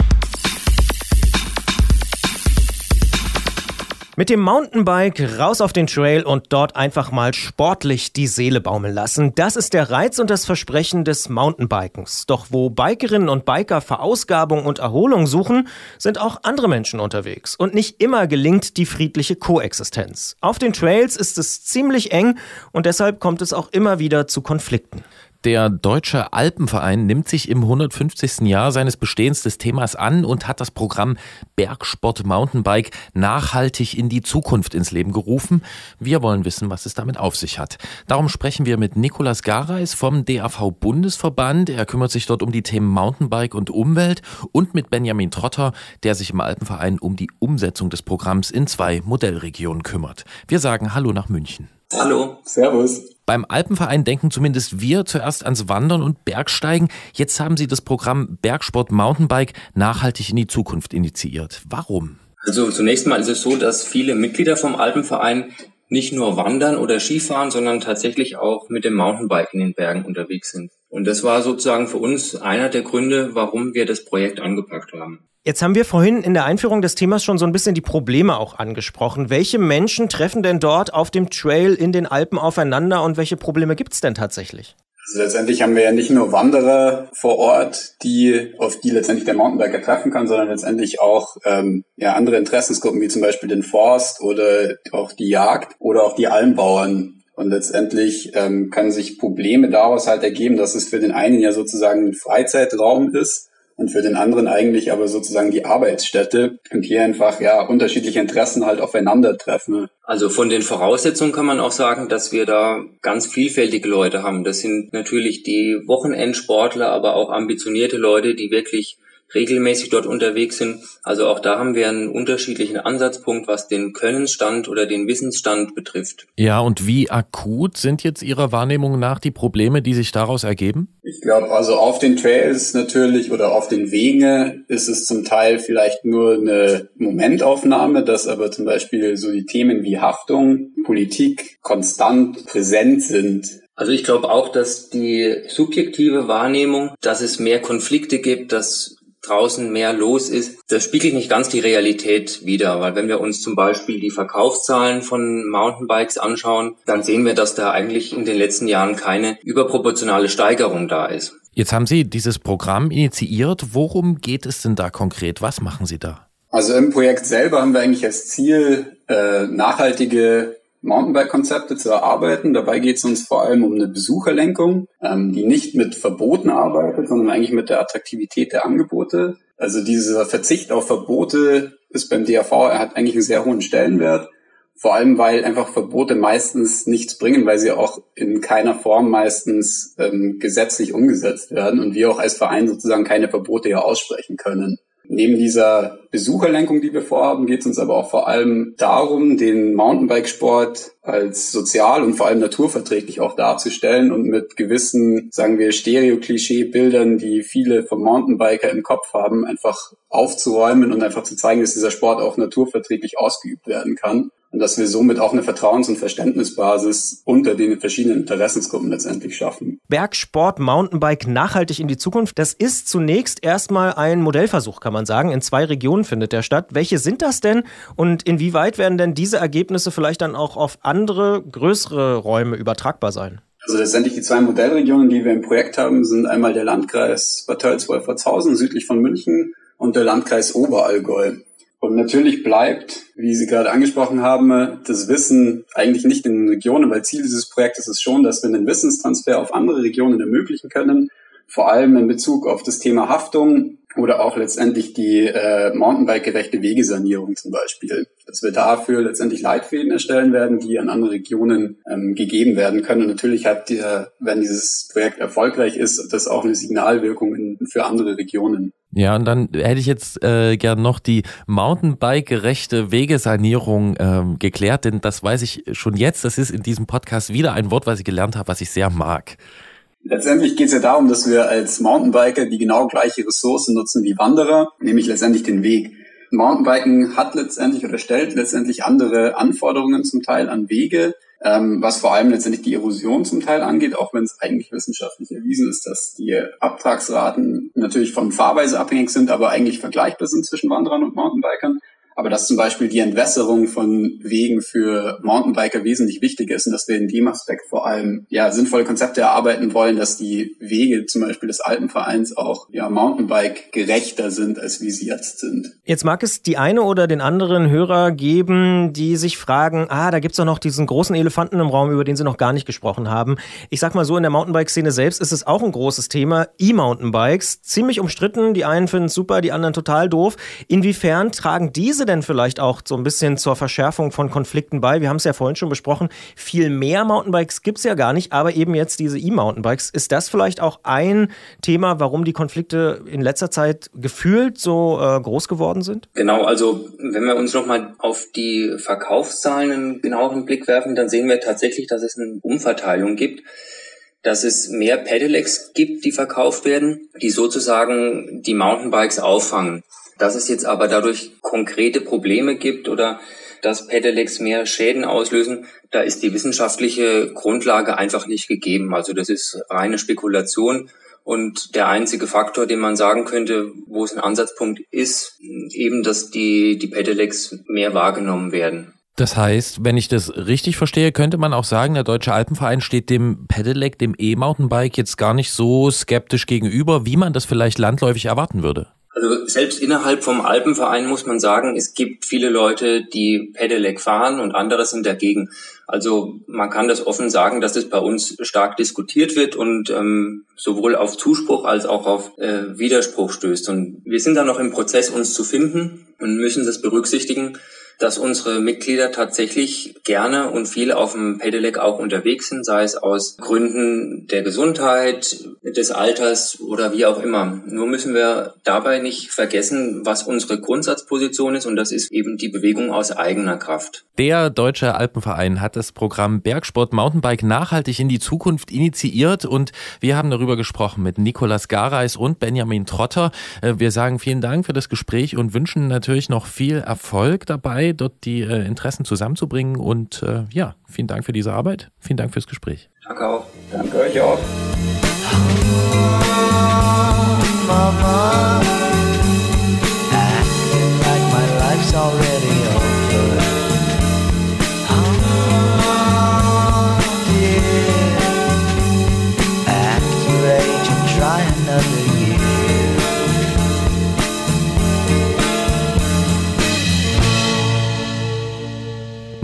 Mit dem Mountainbike raus auf den Trail und dort einfach mal sportlich die Seele baumeln lassen. Das ist der Reiz und das Versprechen des Mountainbikens. Doch wo Bikerinnen und Biker Verausgabung und Erholung suchen, sind auch andere Menschen unterwegs. Und nicht immer gelingt die friedliche Koexistenz. Auf den Trails ist es ziemlich eng und deshalb kommt es auch immer wieder zu Konflikten. Der Deutsche Alpenverein nimmt sich im 150. Jahr seines Bestehens des Themas an und hat das Programm Bergsport Mountainbike nachhaltig in die Zukunft ins Leben gerufen. Wir wollen wissen, was es damit auf sich hat. Darum sprechen wir mit Nikolas Gareis vom DAV Bundesverband. Er kümmert sich dort um die Themen Mountainbike und Umwelt und mit Benjamin Trotter, der sich im Alpenverein um die Umsetzung des Programms in zwei Modellregionen kümmert. Wir sagen Hallo nach München. Hallo. Servus. Beim Alpenverein denken zumindest wir zuerst ans Wandern und Bergsteigen. Jetzt haben Sie das Programm Bergsport Mountainbike nachhaltig in die Zukunft initiiert. Warum? Also zunächst mal ist es so, dass viele Mitglieder vom Alpenverein nicht nur wandern oder Skifahren, sondern tatsächlich auch mit dem Mountainbike in den Bergen unterwegs sind. Und das war sozusagen für uns einer der Gründe, warum wir das Projekt angepackt haben. Jetzt haben wir vorhin in der Einführung des Themas schon so ein bisschen die Probleme auch angesprochen. Welche Menschen treffen denn dort auf dem Trail in den Alpen aufeinander und welche Probleme gibt es denn tatsächlich? Also letztendlich haben wir ja nicht nur Wanderer vor Ort, die auf die letztendlich der Mountainbiker treffen kann, sondern letztendlich auch ähm, ja andere Interessensgruppen wie zum Beispiel den Forst oder auch die Jagd oder auch die Almbauern. Und letztendlich ähm, können sich Probleme daraus halt ergeben, dass es für den einen ja sozusagen ein Freizeitraum ist und für den anderen eigentlich aber sozusagen die Arbeitsstätte und hier einfach ja unterschiedliche Interessen halt aufeinandertreffen. Also von den Voraussetzungen kann man auch sagen, dass wir da ganz vielfältige Leute haben. Das sind natürlich die Wochenendsportler, aber auch ambitionierte Leute, die wirklich regelmäßig dort unterwegs sind. Also auch da haben wir einen unterschiedlichen Ansatzpunkt, was den Könnensstand oder den Wissensstand betrifft. Ja, und wie akut sind jetzt Ihrer Wahrnehmung nach die Probleme, die sich daraus ergeben? Ich glaube, also auf den Trails natürlich oder auf den Wegen ist es zum Teil vielleicht nur eine Momentaufnahme, dass aber zum Beispiel so die Themen wie Haftung, Politik konstant präsent sind. Also ich glaube auch, dass die subjektive Wahrnehmung, dass es mehr Konflikte gibt, dass draußen mehr los ist, das spiegelt nicht ganz die Realität wider, weil wenn wir uns zum Beispiel die Verkaufszahlen von Mountainbikes anschauen, dann sehen wir, dass da eigentlich in den letzten Jahren keine überproportionale Steigerung da ist. Jetzt haben Sie dieses Programm initiiert. Worum geht es denn da konkret? Was machen Sie da? Also im Projekt selber haben wir eigentlich als Ziel, äh, nachhaltige Mountainbike-Konzepte zu erarbeiten. Dabei geht es uns vor allem um eine Besucherlenkung, ähm, die nicht mit Verboten arbeitet, sondern eigentlich mit der Attraktivität der Angebote. Also dieser Verzicht auf Verbote ist beim DAV, er hat eigentlich einen sehr hohen Stellenwert. Vor allem, weil einfach Verbote meistens nichts bringen, weil sie auch in keiner Form meistens ähm, gesetzlich umgesetzt werden und wir auch als Verein sozusagen keine Verbote ja aussprechen können. Neben dieser Besucherlenkung, die wir vorhaben, geht es uns aber auch vor allem darum, den Mountainbikesport als sozial und vor allem naturverträglich auch darzustellen und mit gewissen, sagen wir, Stereo-Klischee-Bildern, die viele vom Mountainbiker im Kopf haben, einfach aufzuräumen und einfach zu zeigen, dass dieser Sport auch naturverträglich ausgeübt werden kann und dass wir somit auch eine Vertrauens- und Verständnisbasis unter den verschiedenen Interessensgruppen letztendlich schaffen. Bergsport, Mountainbike nachhaltig in die Zukunft, das ist zunächst erstmal ein Modellversuch, kann man sagen. In zwei Regionen findet der statt. Welche sind das denn und inwieweit werden denn diese Ergebnisse vielleicht dann auch auf andere, größere Räume übertragbar sein? Also letztendlich die zwei Modellregionen, die wir im Projekt haben, sind einmal der Landkreis Bad Tölz-Wolfertshausen südlich von München und der Landkreis Oberallgäu. Und natürlich bleibt, wie Sie gerade angesprochen haben, das Wissen eigentlich nicht in den Regionen, weil Ziel dieses Projektes ist schon, dass wir einen Wissenstransfer auf andere Regionen ermöglichen können, vor allem in Bezug auf das Thema Haftung oder auch letztendlich die äh, Mountainbike-gerechte Wegesanierung zum Beispiel. Dass wir dafür letztendlich Leitfäden erstellen werden, die an andere Regionen ähm, gegeben werden können. Und natürlich hat der, wenn dieses Projekt erfolgreich ist, das auch eine Signalwirkung in, für andere Regionen. Ja, und dann hätte ich jetzt äh, gern noch die Mountainbike-gerechte Wegesanierung ähm, geklärt, denn das weiß ich schon jetzt. Das ist in diesem Podcast wieder ein Wort, was ich gelernt habe, was ich sehr mag. Letztendlich geht es ja darum, dass wir als Mountainbiker die genau gleiche Ressource nutzen wie Wanderer, nämlich letztendlich den Weg. Mountainbiken hat letztendlich oder stellt letztendlich andere Anforderungen zum Teil an Wege, ähm, was vor allem letztendlich die Erosion zum Teil angeht, auch wenn es eigentlich wissenschaftlich erwiesen ist, dass die Abtragsraten natürlich von Fahrweise abhängig sind, aber eigentlich vergleichbar sind zwischen Wanderern und Mountainbikern aber dass zum Beispiel die Entwässerung von Wegen für Mountainbiker wesentlich wichtiger ist und dass wir in dem Aspekt vor allem ja sinnvolle Konzepte erarbeiten wollen, dass die Wege zum Beispiel des Alpenvereins auch ja Mountainbike gerechter sind, als wie sie jetzt sind. Jetzt mag es die eine oder den anderen Hörer geben, die sich fragen, ah, da gibt's doch noch diesen großen Elefanten im Raum, über den sie noch gar nicht gesprochen haben. Ich sag mal so, in der Mountainbike-Szene selbst ist es auch ein großes Thema. E-Mountainbikes, ziemlich umstritten. Die einen finden es super, die anderen total doof. Inwiefern tragen diese denn vielleicht auch so ein bisschen zur Verschärfung von Konflikten bei? Wir haben es ja vorhin schon besprochen, viel mehr Mountainbikes gibt es ja gar nicht, aber eben jetzt diese E-Mountainbikes. Ist das vielleicht auch ein Thema, warum die Konflikte in letzter Zeit gefühlt so äh, groß geworden sind? Genau, also wenn wir uns nochmal auf die Verkaufszahlen einen genaueren Blick werfen, dann sehen wir tatsächlich, dass es eine Umverteilung gibt dass es mehr Pedelecs gibt, die verkauft werden, die sozusagen die Mountainbikes auffangen. Dass es jetzt aber dadurch konkrete Probleme gibt oder dass Pedelecs mehr Schäden auslösen, da ist die wissenschaftliche Grundlage einfach nicht gegeben. Also das ist reine Spekulation. Und der einzige Faktor, den man sagen könnte, wo es ein Ansatzpunkt ist, eben, dass die, die Pedelecs mehr wahrgenommen werden. Das heißt, wenn ich das richtig verstehe, könnte man auch sagen, der Deutsche Alpenverein steht dem Pedelec, dem E-Mountainbike jetzt gar nicht so skeptisch gegenüber, wie man das vielleicht landläufig erwarten würde. Also selbst innerhalb vom Alpenverein muss man sagen, es gibt viele Leute, die Pedelec fahren und andere sind dagegen. Also man kann das offen sagen, dass das bei uns stark diskutiert wird und ähm, sowohl auf Zuspruch als auch auf äh, Widerspruch stößt. Und wir sind da noch im Prozess, uns zu finden und müssen das berücksichtigen dass unsere Mitglieder tatsächlich gerne und viel auf dem Pedelec auch unterwegs sind, sei es aus Gründen der Gesundheit, des Alters oder wie auch immer. Nur müssen wir dabei nicht vergessen, was unsere Grundsatzposition ist und das ist eben die Bewegung aus eigener Kraft. Der Deutsche Alpenverein hat das Programm Bergsport Mountainbike nachhaltig in die Zukunft initiiert und wir haben darüber gesprochen mit Nikolas Gareis und Benjamin Trotter. Äh, wir sagen vielen Dank für das Gespräch und wünschen natürlich noch viel Erfolg dabei dort die äh, Interessen zusammenzubringen. Und äh, ja, vielen Dank für diese Arbeit. Vielen Dank fürs Gespräch. Danke auch. Danke euch auch. Mama,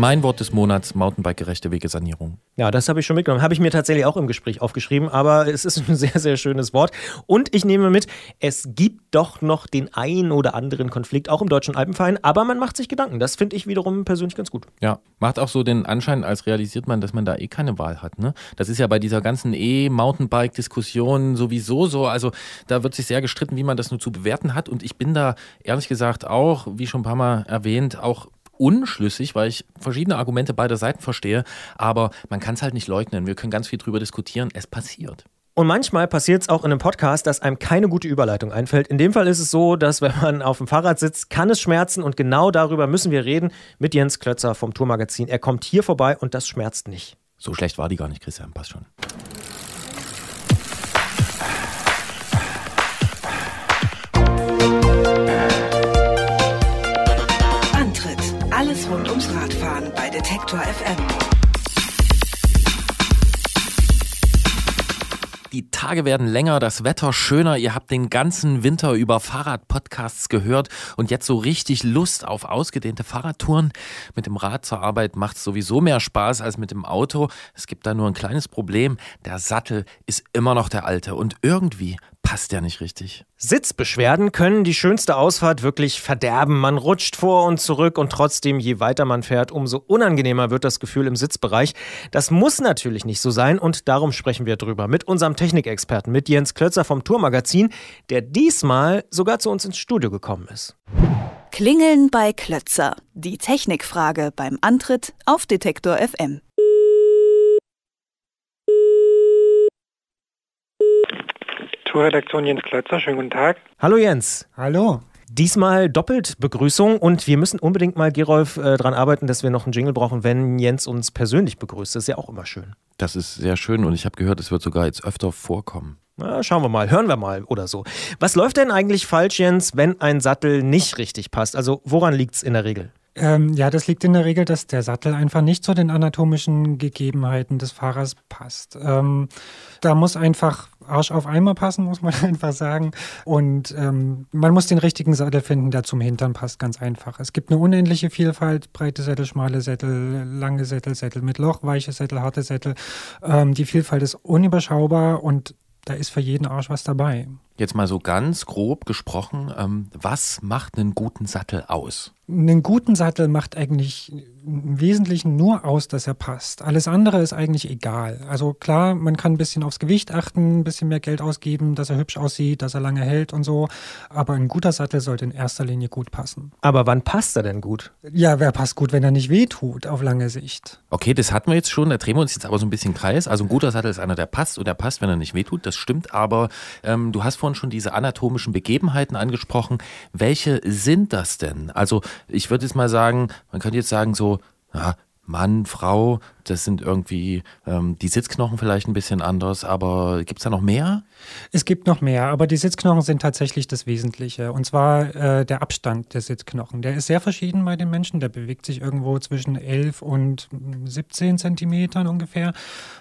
Mein Wort des Monats, Mountainbike-gerechte Wegesanierung. Ja, das habe ich schon mitgenommen. Habe ich mir tatsächlich auch im Gespräch aufgeschrieben, aber es ist ein sehr, sehr schönes Wort. Und ich nehme mit, es gibt doch noch den ein oder anderen Konflikt, auch im Deutschen Alpenverein, aber man macht sich Gedanken. Das finde ich wiederum persönlich ganz gut. Ja, macht auch so den Anschein, als realisiert man, dass man da eh keine Wahl hat. Ne? Das ist ja bei dieser ganzen E-Mountainbike-Diskussion sowieso so. Also da wird sich sehr gestritten, wie man das nur zu bewerten hat. Und ich bin da ehrlich gesagt auch, wie schon ein paar Mal erwähnt, auch unschlüssig, weil ich verschiedene Argumente beider Seiten verstehe, aber man kann es halt nicht leugnen. Wir können ganz viel drüber diskutieren. Es passiert. Und manchmal passiert es auch in einem Podcast, dass einem keine gute Überleitung einfällt. In dem Fall ist es so, dass wenn man auf dem Fahrrad sitzt, kann es schmerzen und genau darüber müssen wir reden mit Jens Klötzer vom Tourmagazin. Er kommt hier vorbei und das schmerzt nicht. So schlecht war die gar nicht, Christian. Passt schon. Rund ums Radfahren bei Detektor FM. Die Tage werden länger, das Wetter schöner. Ihr habt den ganzen Winter über Fahrradpodcasts gehört und jetzt so richtig Lust auf ausgedehnte Fahrradtouren. Mit dem Rad zur Arbeit macht es sowieso mehr Spaß als mit dem Auto. Es gibt da nur ein kleines Problem. Der Sattel ist immer noch der alte und irgendwie passt der nicht richtig. Sitzbeschwerden können die schönste Ausfahrt wirklich verderben. Man rutscht vor und zurück und trotzdem, je weiter man fährt, umso unangenehmer wird das Gefühl im Sitzbereich. Das muss natürlich nicht so sein und darum sprechen wir drüber mit unserem Technikexperten, mit Jens Klötzer vom Tourmagazin, der diesmal sogar zu uns ins Studio gekommen ist. Klingeln bei Klötzer. Die Technikfrage beim Antritt auf Detektor FM. Tourredaktion Jens Klötzer, schönen guten Tag. Hallo Jens. Hallo. Diesmal doppelt Begrüßung und wir müssen unbedingt mal, Gerolf, äh, daran arbeiten, dass wir noch einen Jingle brauchen, wenn Jens uns persönlich begrüßt. Das ist ja auch immer schön. Das ist sehr schön und ich habe gehört, es wird sogar jetzt öfter vorkommen. Na, schauen wir mal, hören wir mal oder so. Was läuft denn eigentlich falsch, Jens, wenn ein Sattel nicht richtig passt? Also woran liegt es in der Regel? Ähm, ja, das liegt in der Regel, dass der Sattel einfach nicht zu den anatomischen Gegebenheiten des Fahrers passt. Ähm, da muss einfach Arsch auf Eimer passen, muss man einfach sagen. Und ähm, man muss den richtigen Sattel finden, der zum Hintern passt, ganz einfach. Es gibt eine unendliche Vielfalt, breite Sättel, schmale Sättel, lange Sättel, Sättel mit Loch, weiche Sättel, harte Sättel. Ähm, die Vielfalt ist unüberschaubar und da ist für jeden Arsch was dabei. Jetzt mal so ganz grob gesprochen, ähm, was macht einen guten Sattel aus? Einen guten Sattel macht eigentlich im Wesentlichen nur aus, dass er passt. Alles andere ist eigentlich egal. Also klar, man kann ein bisschen aufs Gewicht achten, ein bisschen mehr Geld ausgeben, dass er hübsch aussieht, dass er lange hält und so. Aber ein guter Sattel sollte in erster Linie gut passen. Aber wann passt er denn gut? Ja, wer passt gut, wenn er nicht wehtut auf lange Sicht? Okay, das hatten wir jetzt schon, da drehen wir uns jetzt aber so ein bisschen Kreis. Also ein guter Sattel ist einer, der passt und der passt, wenn er nicht wehtut, das stimmt. Aber ähm, du hast vorhin schon diese anatomischen Begebenheiten angesprochen. Welche sind das denn? Also ich würde jetzt mal sagen, man könnte jetzt sagen so, ja, Mann, Frau, das sind irgendwie ähm, die Sitzknochen vielleicht ein bisschen anders, aber gibt es da noch mehr? Es gibt noch mehr, aber die Sitzknochen sind tatsächlich das Wesentliche. Und zwar äh, der Abstand der Sitzknochen. Der ist sehr verschieden bei den Menschen. Der bewegt sich irgendwo zwischen 11 und 17 Zentimetern ungefähr.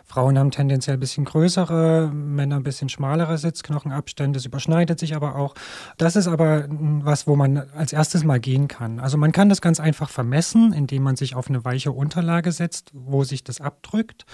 Frauen haben tendenziell ein bisschen größere, Männer ein bisschen schmalere Sitzknochenabstände. Es überschneidet sich aber auch. Das ist aber was, wo man als erstes mal gehen kann. Also man kann das ganz einfach vermessen, indem man sich auf eine weiche Unterlage setzt, wo sich das abdrückt.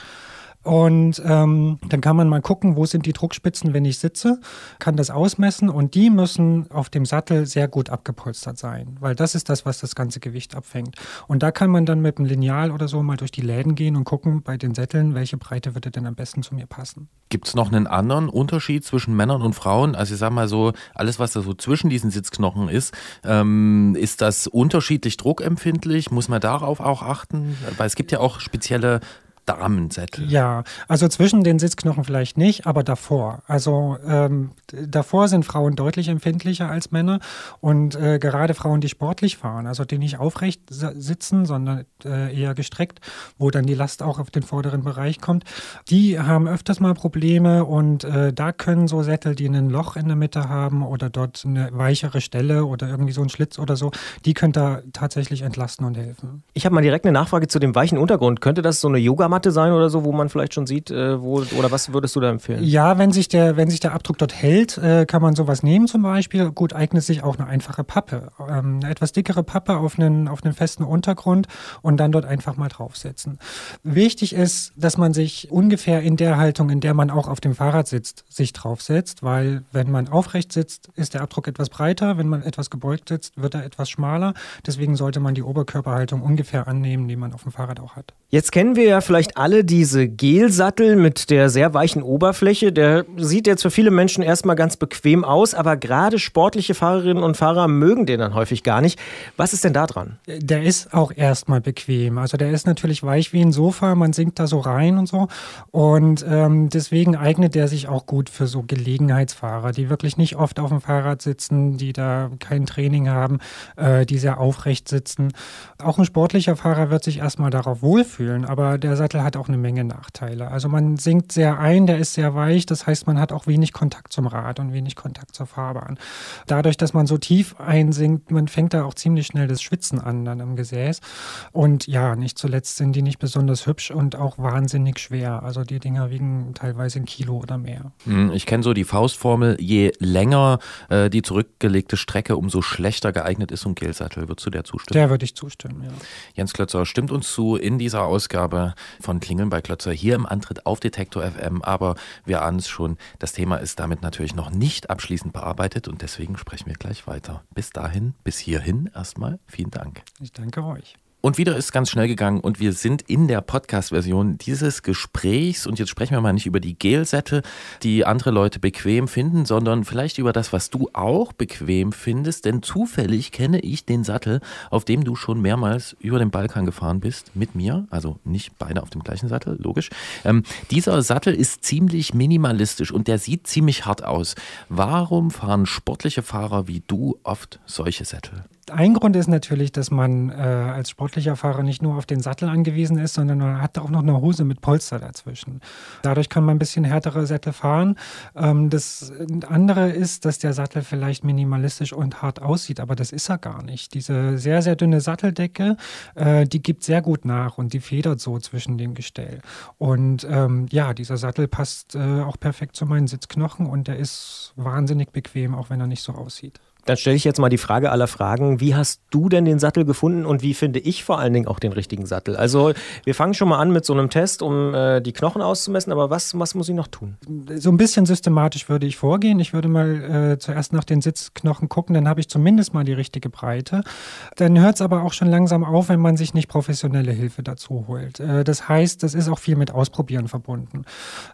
Und ähm, dann kann man mal gucken, wo sind die Druckspitzen, wenn ich sitze, kann das ausmessen und die müssen auf dem Sattel sehr gut abgepolstert sein, weil das ist das, was das ganze Gewicht abfängt. Und da kann man dann mit einem Lineal oder so mal durch die Läden gehen und gucken bei den Sätteln, welche Breite würde denn am besten zu mir passen. Gibt es noch einen anderen Unterschied zwischen Männern und Frauen? Also ich sag mal so, alles, was da so zwischen diesen Sitzknochen ist, ähm, ist das unterschiedlich druckempfindlich? Muss man darauf auch achten? Weil es gibt ja auch spezielle Damensättel. Ja, also zwischen den Sitzknochen vielleicht nicht, aber davor. Also ähm, davor sind Frauen deutlich empfindlicher als Männer und äh, gerade Frauen, die sportlich fahren, also die nicht aufrecht sitzen, sondern äh, eher gestreckt, wo dann die Last auch auf den vorderen Bereich kommt, die haben öfters mal Probleme und äh, da können so Sättel, die ein Loch in der Mitte haben oder dort eine weichere Stelle oder irgendwie so ein Schlitz oder so, die können da tatsächlich entlasten und helfen. Ich habe mal direkt eine Nachfrage zu dem weichen Untergrund. Könnte das so eine Yoga Matte sein oder so, wo man vielleicht schon sieht, äh, wo, oder was würdest du da empfehlen? Ja, wenn sich der, wenn sich der Abdruck dort hält, äh, kann man sowas nehmen zum Beispiel. Gut, eignet sich auch eine einfache Pappe. Ähm, eine etwas dickere Pappe auf einen, auf einen festen Untergrund und dann dort einfach mal draufsetzen. Wichtig ist, dass man sich ungefähr in der Haltung, in der man auch auf dem Fahrrad sitzt, sich draufsetzt, weil wenn man aufrecht sitzt, ist der Abdruck etwas breiter, wenn man etwas gebeugt sitzt, wird er etwas schmaler. Deswegen sollte man die Oberkörperhaltung ungefähr annehmen, die man auf dem Fahrrad auch hat. Jetzt kennen wir ja vielleicht alle diese Gelsattel mit der sehr weichen Oberfläche. Der sieht jetzt für viele Menschen erstmal ganz bequem aus, aber gerade sportliche Fahrerinnen und Fahrer mögen den dann häufig gar nicht. Was ist denn da dran? Der ist auch erstmal bequem. Also der ist natürlich weich wie ein Sofa, man sinkt da so rein und so. Und ähm, deswegen eignet der sich auch gut für so Gelegenheitsfahrer, die wirklich nicht oft auf dem Fahrrad sitzen, die da kein Training haben, äh, die sehr aufrecht sitzen. Auch ein sportlicher Fahrer wird sich erstmal darauf wohlfühlen, aber der Sattel hat auch eine Menge Nachteile. Also man sinkt sehr ein, der ist sehr weich, das heißt, man hat auch wenig Kontakt zum Rad und wenig Kontakt zur Fahrbahn. Dadurch, dass man so tief einsinkt, man fängt da auch ziemlich schnell das Schwitzen an dann im Gesäß. Und ja, nicht zuletzt sind die nicht besonders hübsch und auch wahnsinnig schwer. Also die Dinger wiegen teilweise ein Kilo oder mehr. Hm, ich kenne so die Faustformel, je länger äh, die zurückgelegte Strecke, umso schlechter geeignet ist so ein Gelsattel. Würdest du der zustimmen? Der würde ich zustimmen, ja. Jens Klötzer stimmt uns zu in dieser Ausgabe von Klingel Klingeln bei Klötzer hier im Antritt auf Detektor FM, aber wir ahnen es schon, das Thema ist damit natürlich noch nicht abschließend bearbeitet und deswegen sprechen wir gleich weiter. Bis dahin, bis hierhin erstmal vielen Dank. Ich danke euch. Und wieder ist ganz schnell gegangen und wir sind in der Podcast-Version dieses Gesprächs und jetzt sprechen wir mal nicht über die Gelsätze, die andere Leute bequem finden, sondern vielleicht über das, was du auch bequem findest, denn zufällig kenne ich den Sattel, auf dem du schon mehrmals über den Balkan gefahren bist, mit mir, also nicht beide auf dem gleichen Sattel, logisch. Ähm, dieser Sattel ist ziemlich minimalistisch und der sieht ziemlich hart aus. Warum fahren sportliche Fahrer wie du oft solche Sättel? Ein Grund ist natürlich, dass man äh, als sportlicher Fahrer nicht nur auf den Sattel angewiesen ist, sondern man hat auch noch eine Hose mit Polster dazwischen. Dadurch kann man ein bisschen härtere Sättel fahren. Ähm, das andere ist, dass der Sattel vielleicht minimalistisch und hart aussieht, aber das ist er gar nicht. Diese sehr, sehr dünne Satteldecke, äh, die gibt sehr gut nach und die federt so zwischen dem Gestell. Und ähm, ja, dieser Sattel passt äh, auch perfekt zu meinen Sitzknochen und der ist wahnsinnig bequem, auch wenn er nicht so aussieht. Dann stelle ich jetzt mal die Frage aller Fragen. Wie hast du denn den Sattel gefunden und wie finde ich vor allen Dingen auch den richtigen Sattel? Also wir fangen schon mal an mit so einem Test, um äh, die Knochen auszumessen, aber was, was muss ich noch tun? So ein bisschen systematisch würde ich vorgehen. Ich würde mal äh, zuerst nach den Sitzknochen gucken, dann habe ich zumindest mal die richtige Breite. Dann hört es aber auch schon langsam auf, wenn man sich nicht professionelle Hilfe dazu holt. Äh, das heißt, das ist auch viel mit Ausprobieren verbunden.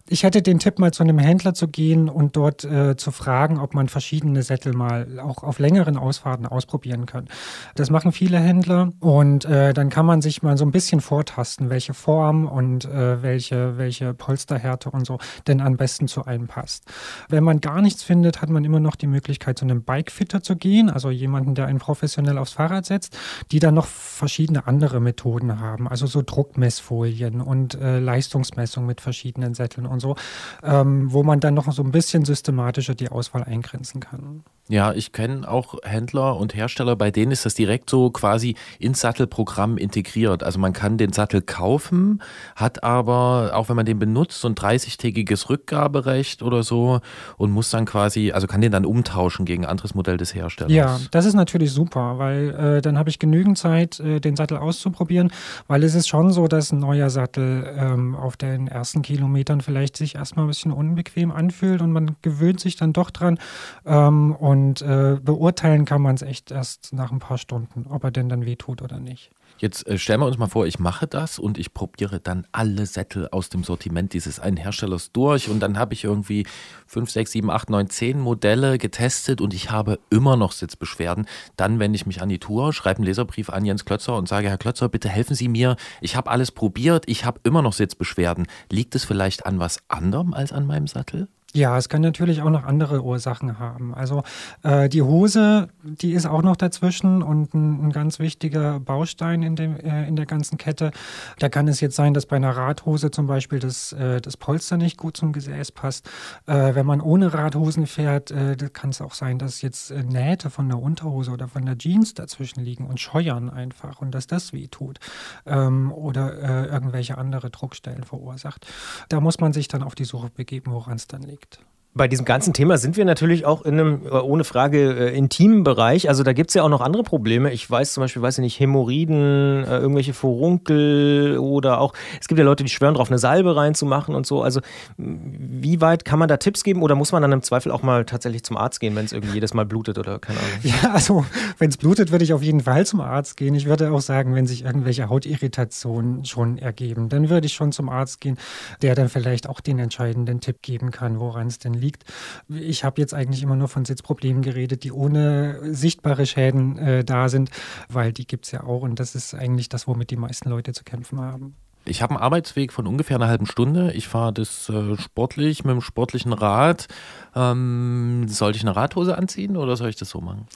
Ich hätte den Tipp, mal zu einem Händler zu gehen und dort äh, zu fragen, ob man verschiedene Sättel mal auch auch auf längeren Ausfahrten ausprobieren können. Das machen viele Händler und äh, dann kann man sich mal so ein bisschen vortasten, welche Form und äh, welche, welche Polsterhärte und so denn am besten zu einem passt. Wenn man gar nichts findet, hat man immer noch die Möglichkeit, zu einem Bikefitter zu gehen, also jemanden, der einen professionell aufs Fahrrad setzt, die dann noch verschiedene andere Methoden haben, also so Druckmessfolien und äh, Leistungsmessung mit verschiedenen Sätteln und so, ähm, wo man dann noch so ein bisschen systematischer die Auswahl eingrenzen kann. Ja, ich kenne auch Händler und Hersteller, bei denen ist das direkt so quasi ins Sattelprogramm integriert. Also man kann den Sattel kaufen, hat aber, auch wenn man den benutzt, so ein 30-tägiges Rückgaberecht oder so und muss dann quasi, also kann den dann umtauschen gegen ein anderes Modell des Herstellers. Ja, das ist natürlich super, weil äh, dann habe ich genügend Zeit, äh, den Sattel auszuprobieren, weil es ist schon so, dass ein neuer Sattel ähm, auf den ersten Kilometern vielleicht sich erstmal ein bisschen unbequem anfühlt und man gewöhnt sich dann doch dran ähm, und äh, beurteilen kann man es echt erst nach ein paar Stunden, ob er denn dann wehtut oder nicht. Jetzt äh, stellen wir uns mal vor, ich mache das und ich probiere dann alle Sättel aus dem Sortiment dieses einen Herstellers durch und dann habe ich irgendwie 5, 6, 7, 8, 9, 10 Modelle getestet und ich habe immer noch Sitzbeschwerden. Dann wende ich mich an die Tour, schreibe einen Leserbrief an Jens Klötzer und sage, Herr Klötzer, bitte helfen Sie mir. Ich habe alles probiert, ich habe immer noch Sitzbeschwerden. Liegt es vielleicht an was anderem als an meinem Sattel? Ja, es kann natürlich auch noch andere Ursachen haben. Also äh, die Hose, die ist auch noch dazwischen und ein, ein ganz wichtiger Baustein in, dem, äh, in der ganzen Kette. Da kann es jetzt sein, dass bei einer Radhose zum Beispiel das, äh, das Polster nicht gut zum Gesäß passt. Äh, wenn man ohne Radhosen fährt, äh, kann es auch sein, dass jetzt äh, Nähte von der Unterhose oder von der Jeans dazwischen liegen und scheuern einfach und dass das weh tut ähm, oder irgendwelche andere Druckstellen verursacht. Da muss man sich dann auf die Suche begeben, woran es dann liegt. angeregt. Bei diesem ganzen Thema sind wir natürlich auch in einem, äh, ohne Frage, äh, intimen Bereich. Also da gibt es ja auch noch andere Probleme. Ich weiß zum Beispiel, weiß ich nicht, Hämorrhoiden, äh, irgendwelche Furunkel oder auch, es gibt ja Leute, die schwören drauf, eine Salbe reinzumachen und so. Also wie weit kann man da Tipps geben oder muss man dann im Zweifel auch mal tatsächlich zum Arzt gehen, wenn es irgendwie jedes Mal blutet oder keine Ahnung? Ja, also wenn es blutet, würde ich auf jeden Fall zum Arzt gehen. Ich würde auch sagen, wenn sich irgendwelche Hautirritationen schon ergeben, dann würde ich schon zum Arzt gehen, der dann vielleicht auch den entscheidenden Tipp geben kann, woran es denn liegt liegt. Ich habe jetzt eigentlich immer nur von Sitzproblemen geredet, die ohne sichtbare Schäden äh, da sind, weil die gibt es ja auch und das ist eigentlich das, womit die meisten Leute zu kämpfen haben. Ich habe einen Arbeitsweg von ungefähr einer halben Stunde. Ich fahre das äh, sportlich mit dem sportlichen Rad. Ähm, sollte ich eine Radhose anziehen oder soll ich das so machen?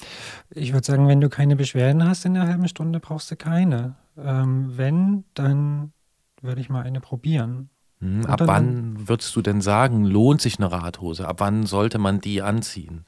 Ich würde sagen, wenn du keine Beschwerden hast in einer halben Stunde, brauchst du keine. Ähm, wenn, dann würde ich mal eine probieren. Hm, ab wann würdest du denn sagen, lohnt sich eine Radhose? Ab wann sollte man die anziehen?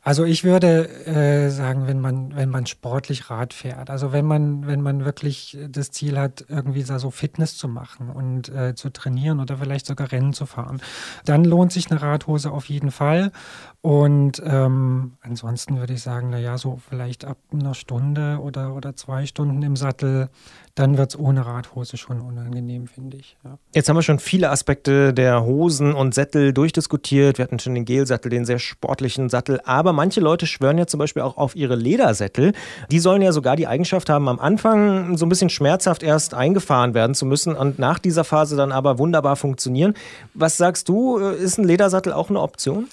Also ich würde äh, sagen, wenn man, wenn man sportlich Rad fährt, also wenn man, wenn man wirklich das Ziel hat, irgendwie so Fitness zu machen und äh, zu trainieren oder vielleicht sogar Rennen zu fahren, dann lohnt sich eine Radhose auf jeden Fall. Und ähm, ansonsten würde ich sagen, naja, so vielleicht ab einer Stunde oder, oder zwei Stunden im Sattel, dann wird es ohne Radhose schon unangenehm, finde ich. Ja. Jetzt haben wir schon viele Aspekte der Hosen und Sättel durchdiskutiert. Wir hatten schon den Gelsattel, den sehr sportlichen Sattel. Aber manche Leute schwören ja zum Beispiel auch auf ihre Ledersättel. Die sollen ja sogar die Eigenschaft haben, am Anfang so ein bisschen schmerzhaft erst eingefahren werden zu müssen und nach dieser Phase dann aber wunderbar funktionieren. Was sagst du, ist ein Ledersattel auch eine Option?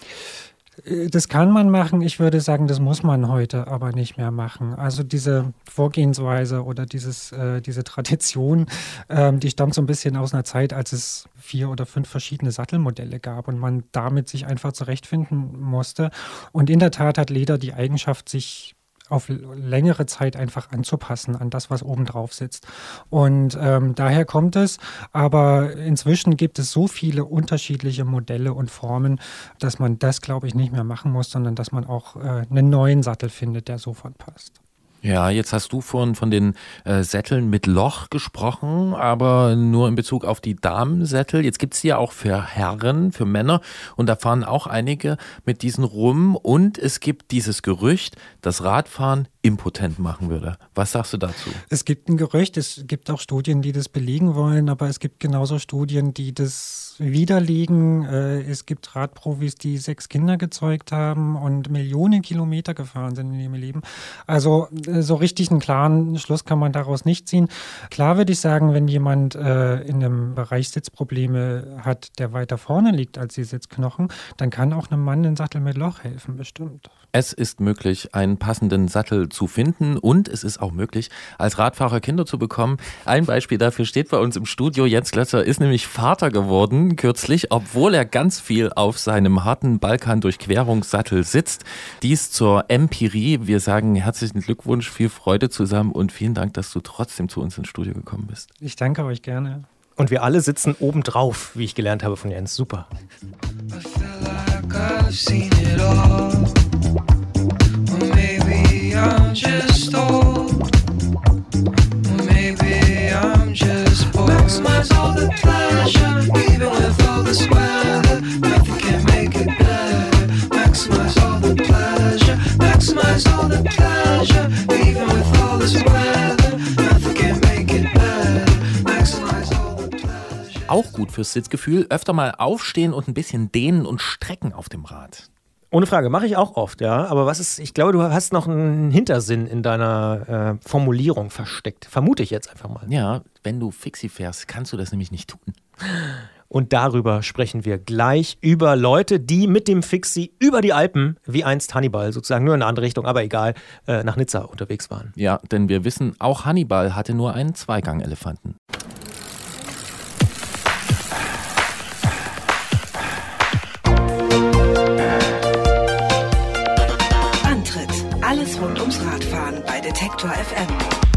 Äh, das kann man machen. Ich würde sagen, das muss man heute aber nicht mehr machen. Also diese Vorgehensweise oder dieses, äh, diese Tradition, ähm, die stammt so ein bisschen aus einer Zeit, als es vier oder fünf verschiedene Sattelmodelle gab und man damit sich einfach zurechtfinden musste. Und in der Tat hat Leder die Eigenschaft, sich auf längere Zeit einfach anzupassen an das, was oben drauf sitzt. Und ähm, daher kommt es. Aber inzwischen gibt es so viele unterschiedliche Modelle und Formen, dass man das, glaube ich, nicht mehr machen muss, sondern dass man auch äh, einen neuen Sattel findet, der sofort passt. Ja, jetzt hast du von, von den äh, Sätteln mit Loch gesprochen, aber nur in Bezug auf die Damensättel. Jetzt gibt's die ja auch für Herren, für Männer und da fahren auch einige mit diesen rum und es gibt dieses Gerücht, dass Radfahren impotent machen würde. Was sagst du dazu? Es gibt ein Gerücht, es gibt auch Studien, die das belegen wollen, aber es gibt genauso Studien, die das widerlegen. Äh, es gibt Radprofis, die sechs Kinder gezeugt haben und Millionen Kilometer gefahren sind in ihrem Leben. Also äh, so richtig einen klaren Schluss kann man daraus nicht ziehen. Klar würde ich sagen, wenn jemand äh, in einem Bereich Sitzprobleme hat, der weiter vorne liegt als die Sitzknochen, dann kann auch einem Mann ein Sattel mit Loch helfen, bestimmt. Es ist möglich, einen passenden Sattel zu finden und es ist auch möglich, als Radfahrer Kinder zu bekommen. Ein Beispiel dafür steht bei uns im Studio. Jens Klötzer ist nämlich Vater geworden kürzlich, obwohl er ganz viel auf seinem harten Balkan-Durchquerungssattel sitzt. Dies zur Empirie. Wir sagen herzlichen Glückwunsch, viel Freude zusammen und vielen Dank, dass du trotzdem zu uns ins Studio gekommen bist. Ich danke euch gerne. Und wir alle sitzen obendrauf, wie ich gelernt habe von Jens. Super. I feel like I've seen it all. Auch gut fürs Sitzgefühl, öfter mal aufstehen und ein bisschen dehnen und strecken auf dem Rad. Ohne Frage, mache ich auch oft, ja. Aber was ist, ich glaube, du hast noch einen Hintersinn in deiner äh, Formulierung versteckt. Vermute ich jetzt einfach mal. Ja, wenn du Fixie fährst, kannst du das nämlich nicht tun. Und darüber sprechen wir gleich über Leute, die mit dem Fixie über die Alpen, wie einst Hannibal, sozusagen nur in eine andere Richtung, aber egal, äh, nach Nizza unterwegs waren. Ja, denn wir wissen, auch Hannibal hatte nur einen Zweigang-Elefanten. Detektor FM.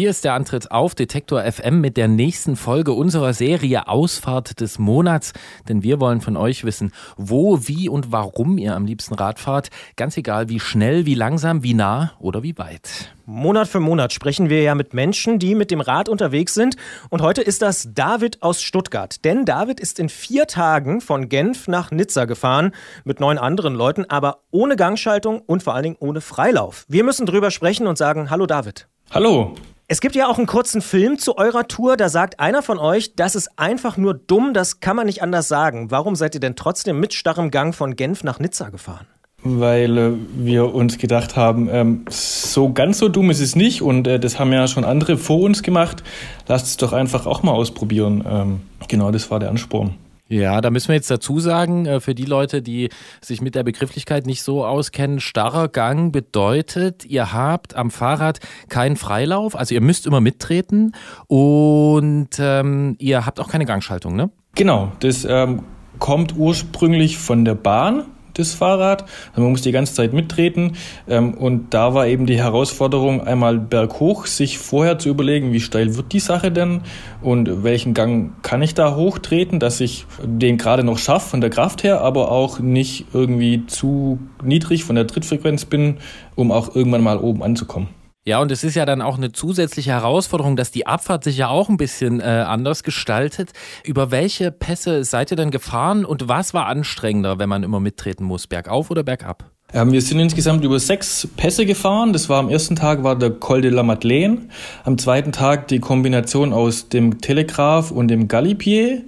Hier ist der Antritt auf Detektor FM mit der nächsten Folge unserer Serie Ausfahrt des Monats. Denn wir wollen von euch wissen, wo, wie und warum ihr am liebsten Rad fahrt. Ganz egal, wie schnell, wie langsam, wie nah oder wie weit. Monat für Monat sprechen wir ja mit Menschen, die mit dem Rad unterwegs sind. Und heute ist das David aus Stuttgart. Denn David ist in vier Tagen von Genf nach Nizza gefahren mit neun anderen Leuten, aber ohne Gangschaltung und vor allen Dingen ohne Freilauf. Wir müssen drüber sprechen und sagen, hallo David. Hallo. Es gibt ja auch einen kurzen Film zu eurer Tour, da sagt einer von euch, das ist einfach nur dumm, das kann man nicht anders sagen. Warum seid ihr denn trotzdem mit starrem Gang von Genf nach Nizza gefahren? Weil äh, wir uns gedacht haben, ähm, so ganz so dumm ist es nicht und äh, das haben ja schon andere vor uns gemacht. Lasst es doch einfach auch mal ausprobieren. Ähm, genau, das war der Ansporn. Ja, da müssen wir jetzt dazu sagen, äh, für die Leute, die sich mit der Begrifflichkeit nicht so auskennen, starrer Gang bedeutet, ihr habt am Fahrrad keinen Freilauf, also ihr müsst immer mittreten und ähm, ihr habt auch keine Gangschaltung, ne? Genau, das ähm, kommt ursprünglich von der Bahn. Das Fahrrad. Also man muss die ganze Zeit mittreten. Ähm, und da war eben die Herausforderung, einmal berghoch, sich vorher zu überlegen, wie steil wird die Sache denn und welchen Gang kann ich da hochtreten, dass ich den gerade noch schaffe von der Kraft her, aber auch nicht irgendwie zu niedrig von der Trittfrequenz bin, um auch irgendwann mal oben anzukommen. Ja, und es ist ja dann auch eine zusätzliche Herausforderung, dass die Abfahrt sich ja auch ein bisschen äh, anders gestaltet. Über welche Pässe seid ihr denn gefahren und was war anstrengender, wenn man immer mittreten muss, bergauf oder bergab? Ähm, wir sind insgesamt über sechs Pässe gefahren. Das war am ersten Tag war der Col de la Madeleine, am zweiten Tag die Kombination aus dem Telegraph und dem Galipier,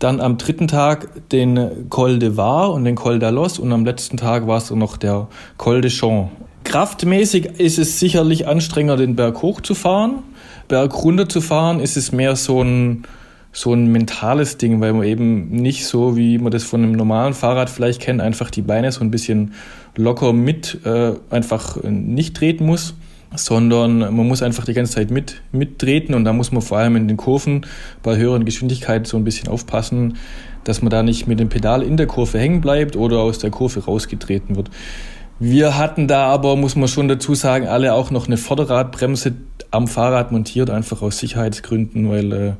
dann am dritten Tag den Col de Var und den Col d'Alos und am letzten Tag war es noch der Col de Champs. Kraftmäßig ist es sicherlich anstrengender, den Berg hoch zu fahren. Berg runter zu fahren ist es mehr so ein, so ein mentales Ding, weil man eben nicht so, wie man das von einem normalen Fahrrad vielleicht kennt, einfach die Beine so ein bisschen locker mit äh, einfach nicht treten muss, sondern man muss einfach die ganze Zeit mit, mittreten und da muss man vor allem in den Kurven bei höheren Geschwindigkeiten so ein bisschen aufpassen, dass man da nicht mit dem Pedal in der Kurve hängen bleibt oder aus der Kurve rausgetreten wird. Wir hatten da aber, muss man schon dazu sagen, alle auch noch eine Vorderradbremse am Fahrrad montiert, einfach aus Sicherheitsgründen, weil äh,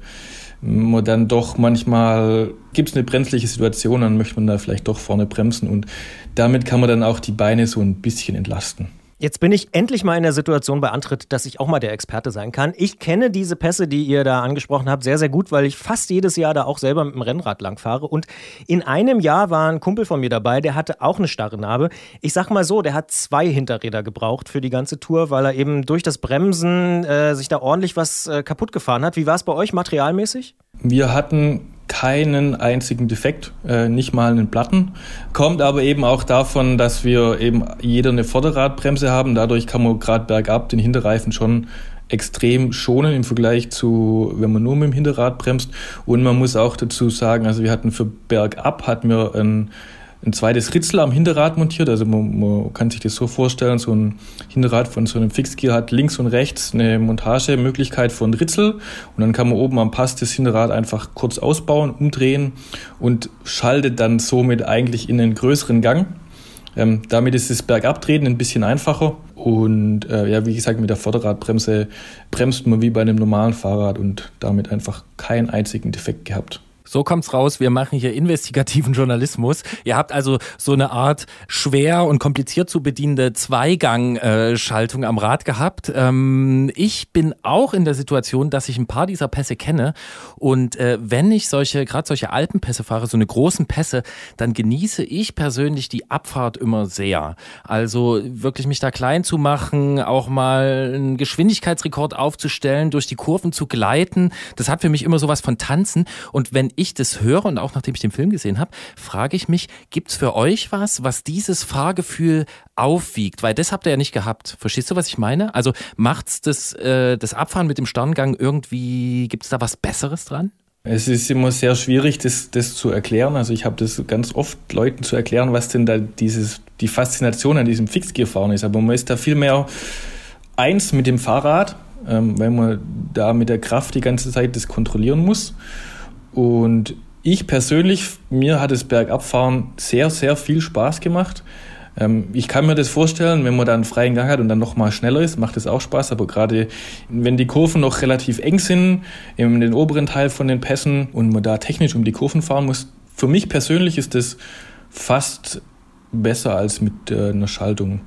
man dann doch manchmal gibt es eine brenzliche Situation, dann möchte man da vielleicht doch vorne bremsen und damit kann man dann auch die Beine so ein bisschen entlasten. Jetzt bin ich endlich mal in der Situation bei Antritt, dass ich auch mal der Experte sein kann. Ich kenne diese Pässe, die ihr da angesprochen habt, sehr, sehr gut, weil ich fast jedes Jahr da auch selber mit dem Rennrad langfahre. Und in einem Jahr war ein Kumpel von mir dabei, der hatte auch eine starre Narbe. Ich sag mal so, der hat zwei Hinterräder gebraucht für die ganze Tour, weil er eben durch das Bremsen äh, sich da ordentlich was äh, kaputt gefahren hat. Wie war es bei euch materialmäßig? Wir hatten keinen einzigen Defekt, äh, nicht mal einen Platten. Kommt aber eben auch davon, dass wir eben jeder eine Vorderradbremse haben. Dadurch kann man gerade bergab den Hinterreifen schon extrem schonen im Vergleich zu, wenn man nur mit dem Hinterrad bremst. Und man muss auch dazu sagen, also wir hatten für bergab hatten wir ein ein zweites Ritzel am Hinterrad montiert. Also man, man, kann sich das so vorstellen, so ein Hinterrad von so einem Fixgear hat links und rechts eine Montagemöglichkeit von Ritzel und dann kann man oben am Pass das Hinterrad einfach kurz ausbauen, umdrehen und schaltet dann somit eigentlich in einen größeren Gang. Ähm, damit ist das Bergabtreten ein bisschen einfacher und äh, ja, wie gesagt, mit der Vorderradbremse bremst man wie bei einem normalen Fahrrad und damit einfach keinen einzigen Defekt gehabt. So kommt's raus. Wir machen hier investigativen Journalismus. Ihr habt also so eine Art schwer und kompliziert zu bedienende Zweigang-Schaltung am Rad gehabt. Ähm, ich bin auch in der Situation, dass ich ein paar dieser Pässe kenne. Und äh, wenn ich solche, gerade solche Alpenpässe fahre, so eine großen Pässe, dann genieße ich persönlich die Abfahrt immer sehr. Also wirklich mich da klein zu machen, auch mal einen Geschwindigkeitsrekord aufzustellen, durch die Kurven zu gleiten. Das hat für mich immer sowas von Tanzen. Und wenn ich das höre und auch nachdem ich den Film gesehen habe, frage ich mich, gibt es für euch was, was dieses Fahrgefühl aufwiegt? Weil das habt ihr ja nicht gehabt. Verstehst du, was ich meine? Also macht's das, äh, das Abfahren mit dem Sterngang irgendwie, gibt es da was Besseres dran? Es ist immer sehr schwierig, das, das zu erklären. Also ich habe das ganz oft Leuten zu erklären, was denn da dieses, die Faszination an diesem Fixgearfahren ist. Aber man ist da viel mehr eins mit dem Fahrrad, ähm, weil man da mit der Kraft die ganze Zeit das kontrollieren muss. Und ich persönlich, mir hat das Bergabfahren sehr, sehr viel Spaß gemacht. Ähm, ich kann mir das vorstellen, wenn man da einen freien Gang hat und dann nochmal schneller ist, macht das auch Spaß. Aber gerade wenn die Kurven noch relativ eng sind, in den oberen Teil von den Pässen und man da technisch um die Kurven fahren muss, für mich persönlich ist das fast besser als mit äh, einer Schaltung.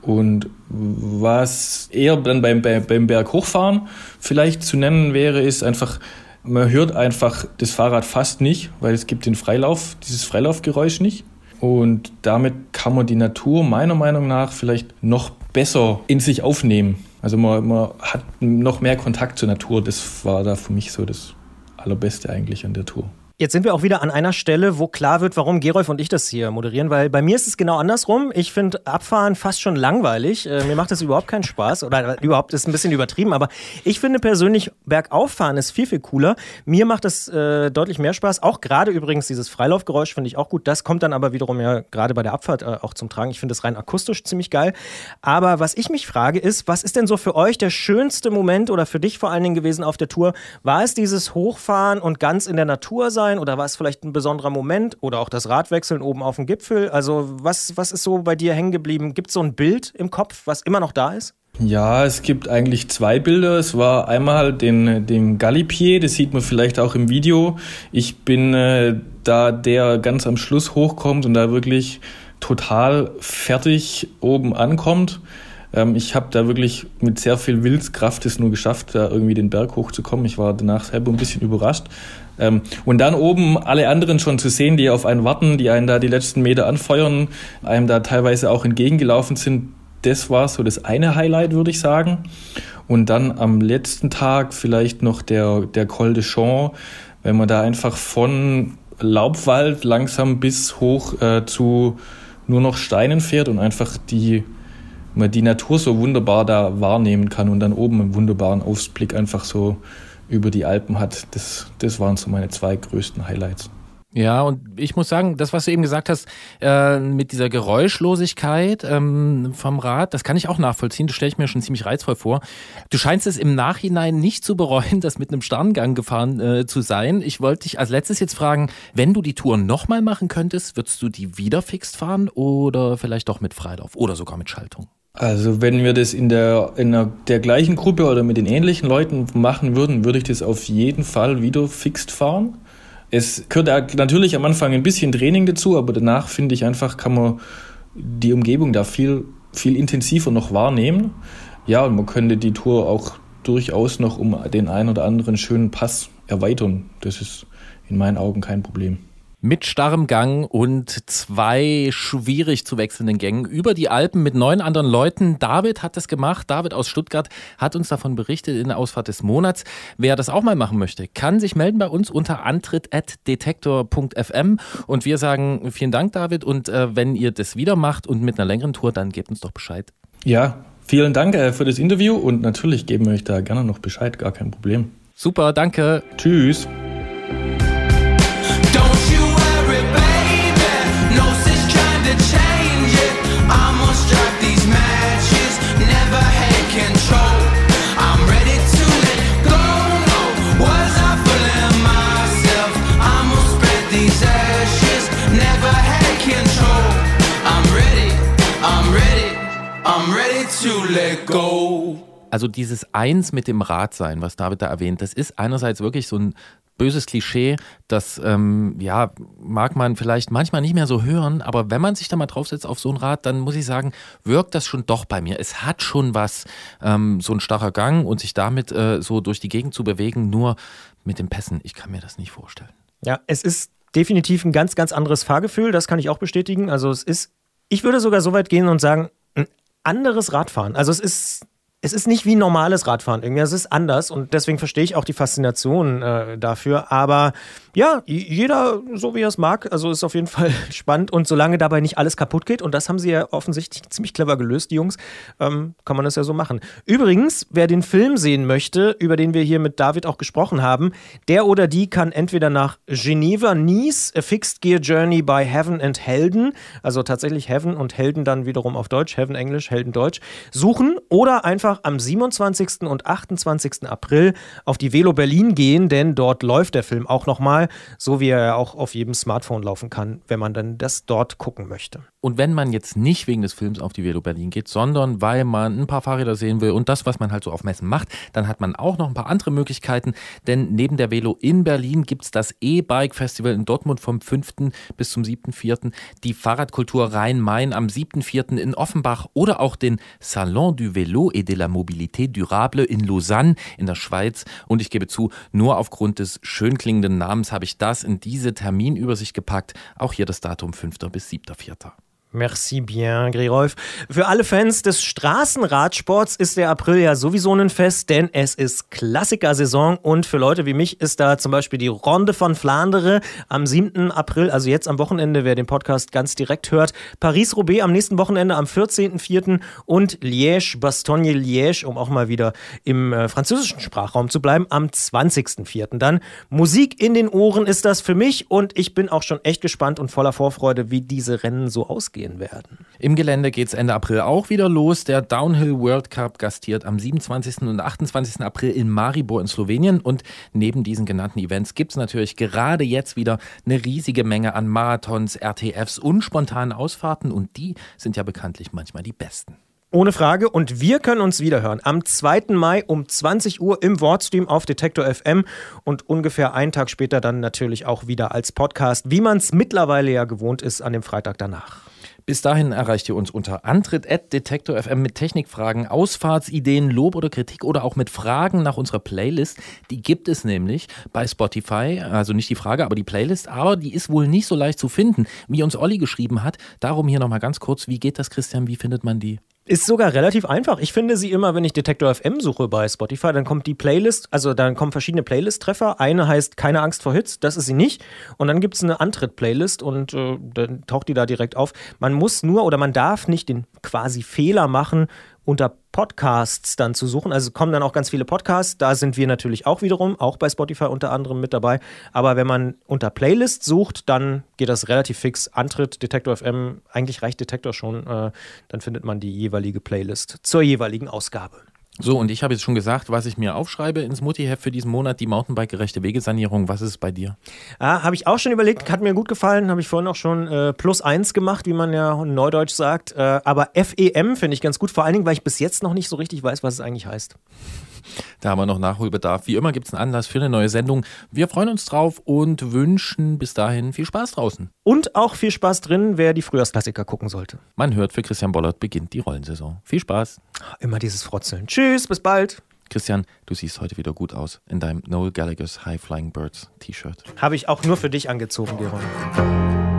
Und was eher dann beim, beim Berg hochfahren vielleicht zu nennen wäre, ist einfach man hört einfach das Fahrrad fast nicht, weil es gibt den Freilauf, dieses Freilaufgeräusch nicht. Und damit kann man die Natur meiner Meinung nach vielleicht noch besser in sich aufnehmen. Also man, man hat noch mehr Kontakt zur Natur. Das war da für mich so das Allerbeste eigentlich an der Tour. Jetzt sind wir auch wieder an einer Stelle, wo klar wird, warum Gerolf und ich das hier moderieren, weil bei mir ist es genau andersrum. Ich finde Abfahren fast schon langweilig. Äh, mir macht das überhaupt keinen Spaß oder überhaupt ist ein bisschen übertrieben, aber ich finde persönlich Bergauffahren ist viel, viel cooler. Mir macht das äh, deutlich mehr Spaß. Auch gerade übrigens dieses Freilaufgeräusch finde ich auch gut. Das kommt dann aber wiederum ja gerade bei der Abfahrt äh, auch zum Tragen. Ich finde es rein akustisch ziemlich geil. Aber was ich mich frage ist, was ist denn so für euch der schönste Moment oder für dich vor allen Dingen gewesen auf der Tour? War es dieses Hochfahren und ganz in der Natur sein? Sein oder war es vielleicht ein besonderer Moment oder auch das Radwechseln oben auf dem Gipfel? Also was, was ist so bei dir hängen geblieben? Gibt es so ein Bild im Kopf, was immer noch da ist? Ja, es gibt eigentlich zwei Bilder. Es war einmal den, den Galipier, das sieht man vielleicht auch im Video. Ich bin äh, da, der ganz am Schluss hochkommt und da wirklich total fertig oben ankommt. Ähm, ich habe da wirklich mit sehr viel Willenskraft es nur geschafft, da irgendwie den Berg hochzukommen. Ich war danach selber ein bisschen überrascht. Ähm, und dann oben alle anderen schon zu sehen, die auf einen warten, die einen da die letzten Meter anfeuern, einem da teilweise auch entgegengelaufen sind, das war so das eine Highlight, würde ich sagen. Und dann am letzten Tag vielleicht noch der, der Col de Champ, wenn man da einfach von Laubwald langsam bis hoch äh, zu nur noch Steinen fährt und einfach die, man die Natur so wunderbar da wahrnehmen kann und dann oben einen wunderbaren Ausblick einfach so über die Alpen hat. Das, das waren so meine zwei größten Highlights. Ja, und ich muss sagen, das, was du eben gesagt hast, äh, mit dieser Geräuschlosigkeit ähm, vom Rad, das kann ich auch nachvollziehen. Das stelle ich mir schon ziemlich reizvoll vor. Du scheinst es im Nachhinein nicht zu bereuen, das mit einem Sterngang gefahren äh, zu sein. Ich wollte dich als letztes jetzt fragen, wenn du die Tour nochmal machen könntest, würdest du die wieder fixt fahren oder vielleicht doch mit Freilauf oder sogar mit Schaltung? Also wenn wir das in der, in der, der gleichen Gruppe oder mit den ähnlichen Leuten machen würden, würde ich das auf jeden Fall wieder fixt fahren. Es gehört natürlich am Anfang ein bisschen Training dazu, aber danach finde ich einfach, kann man die Umgebung da viel, viel intensiver noch wahrnehmen. Ja, und man könnte die Tour auch durchaus noch um den einen oder anderen schönen Pass erweitern. Das ist in meinen Augen kein Problem mit starrem Gang und zwei schwierig zu wechselnden Gängen über die Alpen mit neun anderen Leuten. David hat das gemacht. David aus Stuttgart hat uns davon berichtet in der Ausfahrt des Monats. Wer das auch mal machen möchte, kann sich melden bei uns unter antritt.detektor.fm und wir sagen vielen Dank, David. Und äh, wenn ihr das wieder macht und mit einer längeren Tour, dann gebt uns doch Bescheid. Ja, vielen Dank äh, für das Interview und natürlich geben wir euch da gerne noch Bescheid, gar kein Problem. Super, danke. Tschüss. Also dieses Eins mit dem Rad sein, was David da erwähnt, das ist einerseits wirklich so ein böses Klischee, das ähm, ja, mag man vielleicht manchmal nicht mehr so hören, aber wenn man sich da mal draufsetzt auf so ein Rad, dann muss ich sagen, wirkt das schon doch bei mir. Es hat schon was, ähm, so ein starrer Gang und sich damit äh, so durch die Gegend zu bewegen, nur mit den Pässen, ich kann mir das nicht vorstellen. Ja, es ist definitiv ein ganz, ganz anderes Fahrgefühl, das kann ich auch bestätigen. Also es ist, ich würde sogar so weit gehen und sagen, anderes Radfahren. Also es ist es ist nicht wie normales Radfahren irgendwie, es ist anders und deswegen verstehe ich auch die Faszination äh, dafür. Aber ja, jeder so wie er es mag, also ist auf jeden Fall spannend und solange dabei nicht alles kaputt geht und das haben sie ja offensichtlich ziemlich clever gelöst, die Jungs, ähm, kann man das ja so machen. Übrigens, wer den Film sehen möchte, über den wir hier mit David auch gesprochen haben, der oder die kann entweder nach Geneva, Nice, A Fixed Gear Journey by Heaven and Helden, also tatsächlich Heaven und Helden dann wiederum auf Deutsch, Heaven Englisch, Helden Deutsch, suchen oder einfach am 27. und 28. April auf die Velo Berlin gehen, denn dort läuft der Film auch nochmal, so wie er auch auf jedem Smartphone laufen kann, wenn man dann das dort gucken möchte. Und wenn man jetzt nicht wegen des Films auf die Velo Berlin geht, sondern weil man ein paar Fahrräder sehen will und das, was man halt so auf Messen macht, dann hat man auch noch ein paar andere Möglichkeiten, denn neben der Velo in Berlin gibt es das E-Bike Festival in Dortmund vom 5. bis zum 7.4., die Fahrradkultur Rhein-Main am 7.4. in Offenbach oder auch den Salon du Vélo et de la Mobilité Durable in Lausanne in der Schweiz. Und ich gebe zu, nur aufgrund des schön klingenden Namens habe ich das in diese Terminübersicht gepackt. Auch hier das Datum 5. bis 7.4. Merci bien, Grirolf. Für alle Fans des Straßenradsports ist der April ja sowieso ein Fest, denn es ist Klassikersaison und für Leute wie mich ist da zum Beispiel die Ronde von Flandere am 7. April, also jetzt am Wochenende, wer den Podcast ganz direkt hört. Paris-Roubaix am nächsten Wochenende am 14.04. und Liège, Bastogne-Liège, um auch mal wieder im äh, französischen Sprachraum zu bleiben, am 20.04. Dann Musik in den Ohren ist das für mich und ich bin auch schon echt gespannt und voller Vorfreude, wie diese Rennen so ausgehen gehen werden. Im Gelände geht es Ende April auch wieder los. Der Downhill World Cup gastiert am 27. und 28. April in Maribor in Slowenien. Und neben diesen genannten Events gibt es natürlich gerade jetzt wieder eine riesige Menge an Marathons, RTFs und spontanen Ausfahrten. Und die sind ja bekanntlich manchmal die besten. Ohne Frage. Und wir können uns wiederhören am 2. Mai um 20 Uhr im Wordstream auf Detektor FM und ungefähr einen Tag später dann natürlich auch wieder als Podcast, wie man es mittlerweile ja gewohnt ist an dem Freitag danach. Bis dahin erreicht ihr uns unter antritt.detektor.fm mit Technikfragen, Ausfahrtsideen, Lob oder Kritik oder auch mit Fragen nach unserer Playlist. Die gibt es nämlich bei Spotify. Also nicht die Frage, aber die Playlist. Aber die ist wohl nicht so leicht zu finden, wie uns Olli geschrieben hat. Darum hier nochmal ganz kurz. Wie geht das, Christian? Wie findet man die? Ist sogar relativ einfach. Ich finde sie immer, wenn ich Detektor FM suche bei Spotify, dann kommt die Playlist, also dann kommen verschiedene Playlist-Treffer. Eine heißt Keine Angst vor Hits, das ist sie nicht. Und dann gibt es eine Antritt-Playlist und äh, dann taucht die da direkt auf. Man muss nur oder man darf nicht den quasi Fehler machen, unter Podcasts dann zu suchen. Also kommen dann auch ganz viele Podcasts. Da sind wir natürlich auch wiederum, auch bei Spotify unter anderem mit dabei. Aber wenn man unter Playlist sucht, dann geht das relativ fix. Antritt, Detektor FM, eigentlich reicht Detektor schon. Äh, dann findet man die jeweilige Playlist zur jeweiligen Ausgabe. So, und ich habe jetzt schon gesagt, was ich mir aufschreibe ins Mutti-Heft für diesen Monat, die Mountainbike-gerechte Wegesanierung. Was ist es bei dir? Ah, habe ich auch schon überlegt, hat mir gut gefallen, habe ich vorhin auch schon äh, plus eins gemacht, wie man ja in Neudeutsch sagt. Äh, aber FEM finde ich ganz gut, vor allen Dingen, weil ich bis jetzt noch nicht so richtig weiß, was es eigentlich heißt. Da haben wir noch Nachholbedarf. Wie immer gibt es einen Anlass für eine neue Sendung. Wir freuen uns drauf und wünschen bis dahin viel Spaß draußen. Und auch viel Spaß drin, wer die Frühjahrsklassiker gucken sollte. Man hört, für Christian Bollert beginnt die Rollensaison. Viel Spaß. Immer dieses Frotzeln. Tschüss, bis bald. Christian, du siehst heute wieder gut aus in deinem Noel Gallagher's High Flying Birds T-Shirt. Habe ich auch nur für dich angezogen, Geron.